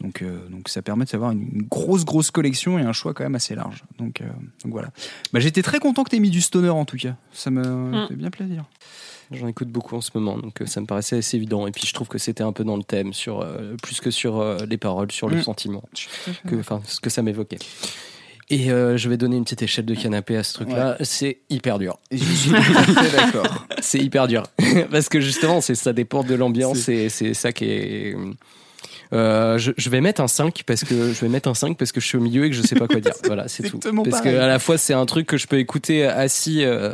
S1: Donc, euh, donc ça permet de savoir une, une grosse grosse collection et un choix quand même assez large. Donc, euh, donc voilà. Bah, J'étais très content que tu aies mis du stoner en tout cas. Ça me
S3: Mm.
S1: fait bien plaisir.
S4: J'en écoute beaucoup en ce moment, donc euh, ça me paraissait assez évident. Et puis je trouve que c'était un peu dans le thème, sur, euh, plus que sur euh, les paroles, sur le
S1: Mm.
S4: sentiment, que, ce que ça m'évoquait. Et euh, je vais donner une petite échelle de canapé à ce truc-là. C'est hyper dur.
S1: Je suis d'accord. [LAUGHS]
S4: C'est hyper dur. [LAUGHS] Parce que justement, ça dépend de l'ambiance et c'est ça qui est. Euh, je, je vais mettre un 5 parce que je vais mettre un 5 parce que je suis au milieu et que je sais pas quoi dire. [LAUGHS] Voilà, c'est tout. Parce que
S1: pareil.
S4: à la fois c'est un truc que je peux écouter assis euh,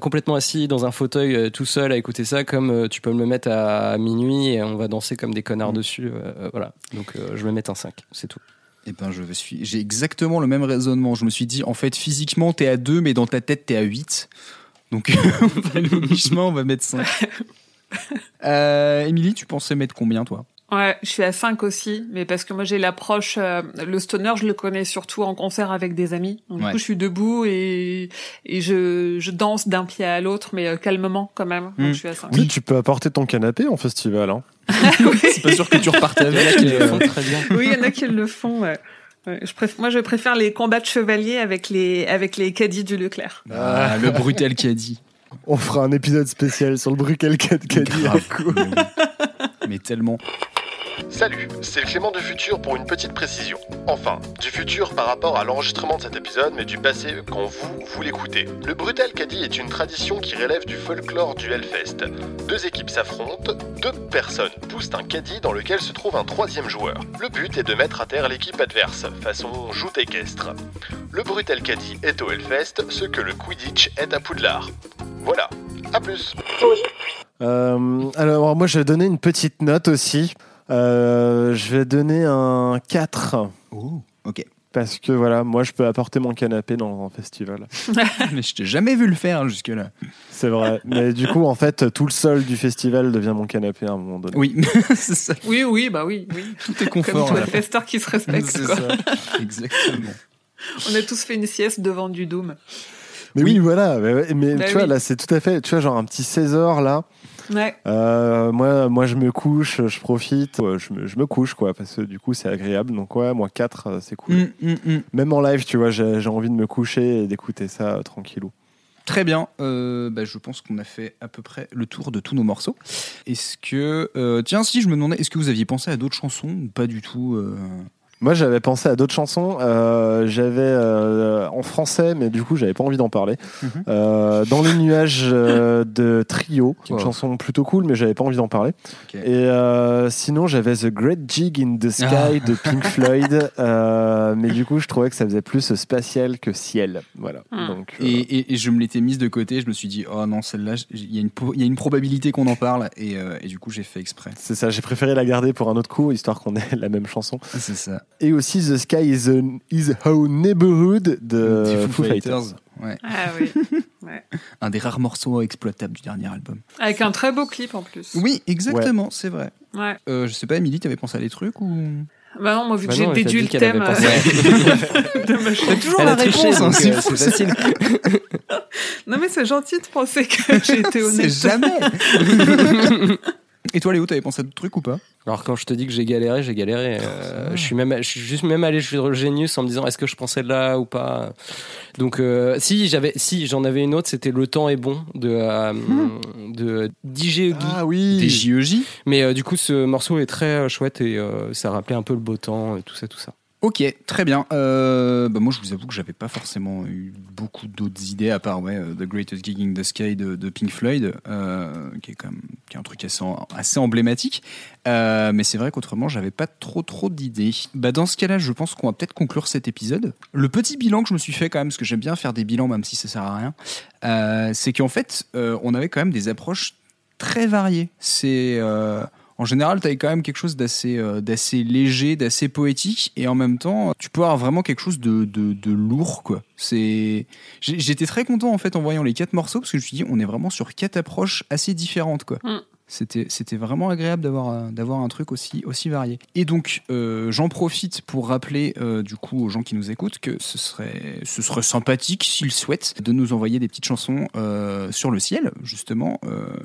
S4: complètement assis dans un fauteuil euh, tout seul à écouter ça comme tu peux me le mettre à, minuit et on va danser comme des connards dessus euh, voilà. Donc je vais mettre un 5, c'est tout.
S1: Eh ben, je suis, j'ai exactement le même raisonnement. Je me suis dit, en fait, physiquement, t'es à 2, mais dans ta tête, t'es à 8. Donc, [LAUGHS] on va aller au mi-chemin, on va mettre 5. [LAUGHS] Euh, Émilie, tu pensais mettre combien, toi?
S3: Ouais, je suis à 5 aussi, mais parce que moi j'ai l'approche, euh, le stoner, je le connais surtout en concert avec des amis. Donc,
S1: Ouais.
S3: Du coup, je suis debout et, et je, je danse d'un pied à l'autre, mais euh, calmement quand même. Donc
S1: Mm.
S3: je suis à 5.
S2: Oui, tu peux apporter ton canapé en festival. Hein. [LAUGHS] [LAUGHS]
S1: C'est pas sûr que tu repartes
S4: Il y en a
S1: avec.
S4: qui le
S1: euh,
S4: font très bien.
S3: Oui, il y en a qui le font. ouais. Ouais, je préfère, moi, je préfère les combats de chevaliers avec les avec les caddies du Leclerc.
S1: Ah, le brutal dit.
S2: On fera un épisode spécial sur le.
S1: Grave. Mais, oui. Mais tellement.
S10: Salut, c'est le Clément du futur pour une petite précision. Enfin, du futur par rapport à l'enregistrement de cet épisode, mais du passé quand vous, vous l'écoutez. Le Brutal Caddy est une tradition qui relève du folklore du Hellfest. Deux équipes s'affrontent, deux personnes poussent un caddie dans lequel se trouve un troisième joueur. Le but est de mettre à terre l'équipe adverse, façon joute équestre. Le Brutal Caddy est au Hellfest, ce que le Quidditch est à Poudlard. Voilà, à plus
S2: Euh, alors, moi, je vais donner une petite note aussi. Euh, je vais donner un 4.
S1: Oh, ok.
S2: Parce que voilà, moi, je peux apporter mon canapé dans un festival. [LAUGHS]
S1: Mais je t'ai jamais vu le faire jusque-là.
S2: C'est vrai. Mais du coup, en fait, tout le sol du festival devient mon canapé à un moment donné.
S1: Oui, [LAUGHS] c'est ça.
S3: Oui, oui, bah oui, oui.
S1: Tout est
S3: Comme
S1: confort.
S3: tous les
S1: là.
S3: festeurs qui se respectent.
S1: C'est
S3: quoi.
S1: ça. Exactement. [LAUGHS]
S3: On a tous fait une sieste devant du Doom.
S2: Mais oui, voilà. Mais,
S3: Bah
S2: tu vois, là, c'est tout à fait, tu vois, genre un petit 16 heures là.
S3: Ouais.
S2: Euh, moi, moi, je me couche, je profite, euh, je me, je me couche, quoi, parce que du coup, c'est agréable. Donc, ouais, moi, 4, c'est cool.
S1: Mm, mm, mm.
S2: Même en live, tu vois, j'ai j'ai envie de me coucher et d'écouter ça euh, tranquillou.
S1: Très bien. Euh, bah, je pense qu'on a fait à peu près le tour de tous nos morceaux. Est-ce que. euh, tiens, si je me demandais, est-ce que vous aviez pensé à d'autres chansons ou pas du tout euh?
S2: Moi, j'avais pensé à d'autres chansons. Euh, j'avais euh, en français, mais du coup, j'avais pas envie d'en parler.
S1: Mhm.
S2: Euh, dans les nuages euh, de Trio, qui est une
S4: Wow.
S2: chanson plutôt cool, mais j'avais pas envie d'en parler. Et euh, sinon, j'avais The Great Jig in the Sky
S1: Ah.
S2: de Pink Floyd, [LAUGHS] euh, mais du coup, je trouvais que ça faisait plus spatial que ciel. Voilà. Donc, euh,
S1: et, et- et je me l'étais mise de côté. Je me suis dit, oh non, celle-là, il y, a une po- il y a une probabilité qu'on en parle. Et, euh, et du coup, j'ai fait exprès.
S2: c'est ça. J'ai préféré la garder pour un autre coup, histoire qu'on ait [LAUGHS] la même chanson.
S1: C'est ça.
S2: Et aussi The Sky is, a, is Our Neighborhood de Foo, Fighters.
S1: Ouais.
S3: Ah oui. [LAUGHS] Ouais.
S1: Un des rares morceaux exploitables du dernier album.
S3: Avec un très beau clip en plus.
S1: Oui, exactement, c'est vrai.
S3: Ouais.
S1: Euh, je sais pas, Émilie, t'avais pensé à des trucs ou?
S3: Bah non, moi vu que
S4: Bah
S3: j'ai déduit le thème. euh, [LAUGHS] de ma
S1: toujours
S4: Elle
S1: la réponse, hein, c'est
S4: euh, [LAUGHS] facile.
S3: Non mais c'est gentil de penser que j'ai été honnête.
S1: C'est jamais. Et toi, Léo, t'avais pensé à d'autres trucs ou pas?
S4: Alors quand je te dis que j'ai galéré, j'ai galéré. Euh, je suis même, je suis juste même allé sur Genius en me disant est-ce que je pensais là ou pas? Donc euh, si j'avais, si j'en avais une autre, c'était Le temps est bon de euh, de DJ Huggy.
S2: Ah oui.
S1: JEJ
S4: Mais euh, du coup, ce morceau est très chouette et euh, ça rappelait un peu le beau temps et tout ça, tout ça.
S1: Ok, très bien. Euh, bah moi, je vous avoue que j'avais pas forcément eu beaucoup d'autres idées à part ouais, euh, The Greatest Gig in the Sky de, Pink Floyd, euh, qui est quand même qui est un truc assez, assez emblématique. Mais c'est vrai qu'autrement, j'avais pas trop trop d'idées. Bah dans ce cas-là, je pense qu'on va peut-être conclure cet épisode. Le petit bilan que je me suis fait quand même, parce que j'aime bien faire des bilans, même si ça sert à rien, c'est qu'en fait, on avait quand même des approches très variées. C'est en général, tu as quand même quelque chose d'assez euh, d'assez léger, d'assez poétique, et en même temps, tu peux avoir vraiment quelque chose de, de, lourd, quoi. C'est, j'étais très content en fait en voyant les quatre morceaux parce que je me suis dit, on est vraiment sur quatre approches assez différentes, quoi.
S3: Mm.
S1: C'était, c'était vraiment agréable d'avoir, euh, d'avoir un truc aussi, aussi varié. Et donc, euh, j'en profite pour rappeler euh, du coup aux gens qui nous écoutent que ce serait, ce serait sympathique, s'ils souhaitent, de nous envoyer des petites chansons sur le ciel, justement,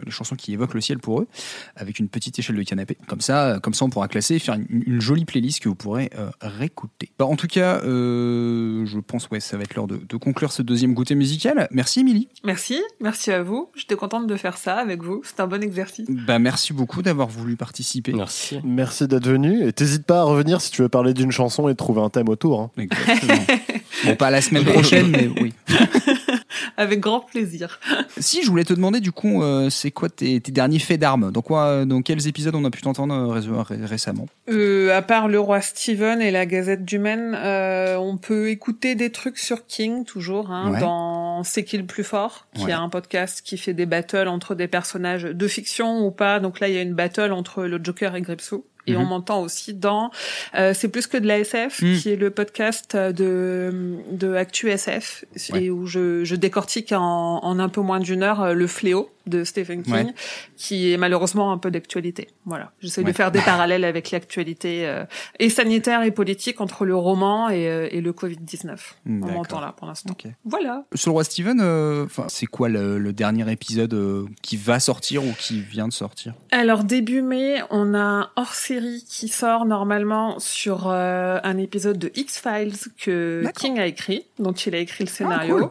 S1: les chansons qui évoquent le ciel pour eux, avec une petite échelle de canapé. Comme ça, comme ça on pourra classer et faire une, jolie playlist que vous pourrez réécouter. Bah, en tout cas, je pense ouais, ça va être l'heure de, de conclure ce deuxième goûter musical. Merci Émilie.
S3: Merci, merci à vous. J'étais contente de faire ça avec vous. C'était un bon exercice.
S1: Bah, merci beaucoup d'avoir voulu participer.
S4: Merci.
S2: Merci d'être venu et t'hésites pas à revenir si tu veux parler d'une chanson et trouver un thème autour. hein.
S1: Exactement. [LAUGHS] bon, pas la semaine [LAUGHS] prochaine, mais oui. [LAUGHS] [LAUGHS]
S3: Avec grand plaisir.
S1: Si, je voulais te demander du coup, euh, c'est quoi tes, tes derniers faits d'armes? Dans quoi, euh, dans quels épisodes on a pu t'entendre euh, ré- ré- récemment?
S3: Euh, à part le roi Steven et la Gazette du Maine, euh, on peut écouter des trucs sur King toujours, hein,
S1: Ouais.
S3: dans C'est qui le plus fort, qui
S1: Ouais.
S3: est un podcast qui fait des battles entre des personnages de fiction ou pas. Donc là, il y a une battle entre le Joker et Gripsou. Et
S1: Mhm.
S3: on m'entend aussi dans euh, C'est plus que de la SF,
S1: Mhm.
S3: qui est le podcast de, de Actu SF, et où je, je décortique en, en un peu moins d'une heure euh, le fléau de Stephen King,
S1: Ouais.
S3: qui est malheureusement un peu d'actualité. Voilà, j'essaie
S1: Ouais.
S3: de faire des [LAUGHS] parallèles avec l'actualité euh, et sanitaire et politique entre le roman et, euh, et le Covid-19. On m'entend là pour l'instant. Voilà.
S1: Sur le roi Steven, euh, c'est quoi le, le dernier épisode euh, qui va sortir ou qui vient de sortir?
S3: Alors début mai, on a un qui sort normalement sur euh, un épisode de X-Files que. King a écrit, dont il a écrit le scénario.
S1: cool.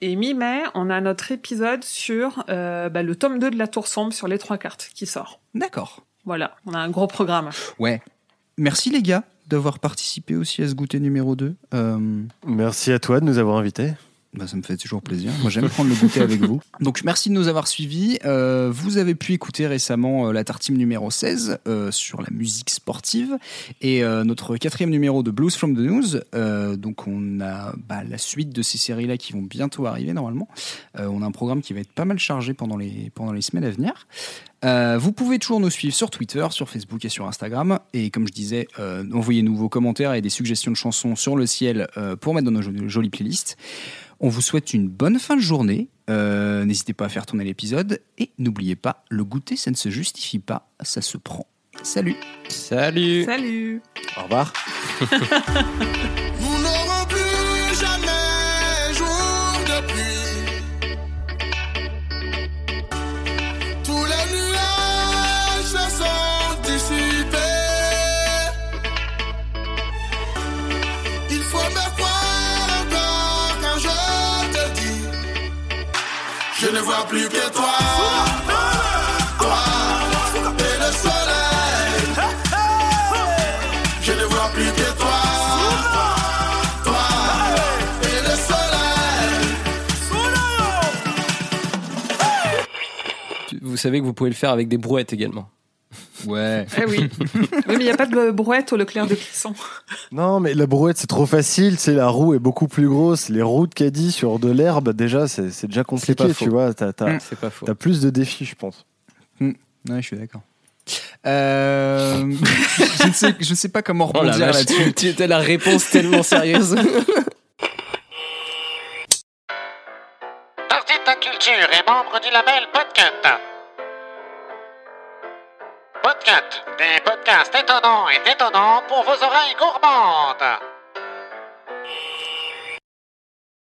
S3: Et mi-mai, on a notre épisode sur euh, bah, le tome 2 de la Tour Sombre sur les trois cartes qui sort.
S1: D'accord.
S3: Voilà, on a un gros programme.
S1: Ouais. Merci les gars d'avoir participé aussi à ce goûter numéro 2. Euh,
S2: Merci à toi de nous avoir invités.
S1: Bah, ça me fait toujours plaisir. Moi, j'aime prendre le goûter avec vous. [LAUGHS] Donc, merci de nous avoir suivis. Euh, vous avez pu écouter récemment euh, la tartine numéro 16 euh, sur la musique sportive et notre quatrième numéro de Blues from the News. Donc, on a bah, la suite de ces séries-là qui vont bientôt arriver normalement. On a un programme qui va être pas mal chargé pendant les, pendant les semaines à venir. Euh, vous pouvez toujours nous suivre sur Twitter, sur Facebook et sur Instagram. Et comme je disais, euh, envoyez-nous vos commentaires et des suggestions de chansons sur le ciel euh, pour mettre dans nos jolies jolies playlists. On vous souhaite une bonne fin de journée. Euh, N'hésitez pas à faire tourner l'épisode. Et n'oubliez pas, le goûter, ça ne se justifie pas, ça se prend. Salut
S4: Salut
S3: Salut
S2: Au revoir. [LAUGHS]
S6: Vois plus que toi. Toi et le soleil. Je ne vois plus que toi. Toi et le soleil.
S4: Vous savez que vous pouvez le faire avec des brouettes également.
S1: Ouais.
S3: Eh oui. [LAUGHS] oui, mais il n'y a pas de brouette au Leclerc de Clisson.
S2: Non, mais la brouette, c'est trop facile. C'est la roue est beaucoup plus grosse. Les roues de caddie sur de l'herbe, déjà, c'est déjà
S4: C'est
S2: compliqué,
S4: pas faux.
S2: tu vois. T'as t'as-.
S4: C'est pas faux.
S2: t'as plus de défis, je pense.
S1: Ouais, je suis d'accord. Euh, je, ne sais, je ne sais pas comment
S4: Oh
S1: rebondir là-dessus.
S4: tu étais la réponse tellement sérieuse.
S5: Tartita Culture est membre du label Podcut. Podcut, des podcasts étonnants et détonnants pour vos oreilles gourmandes.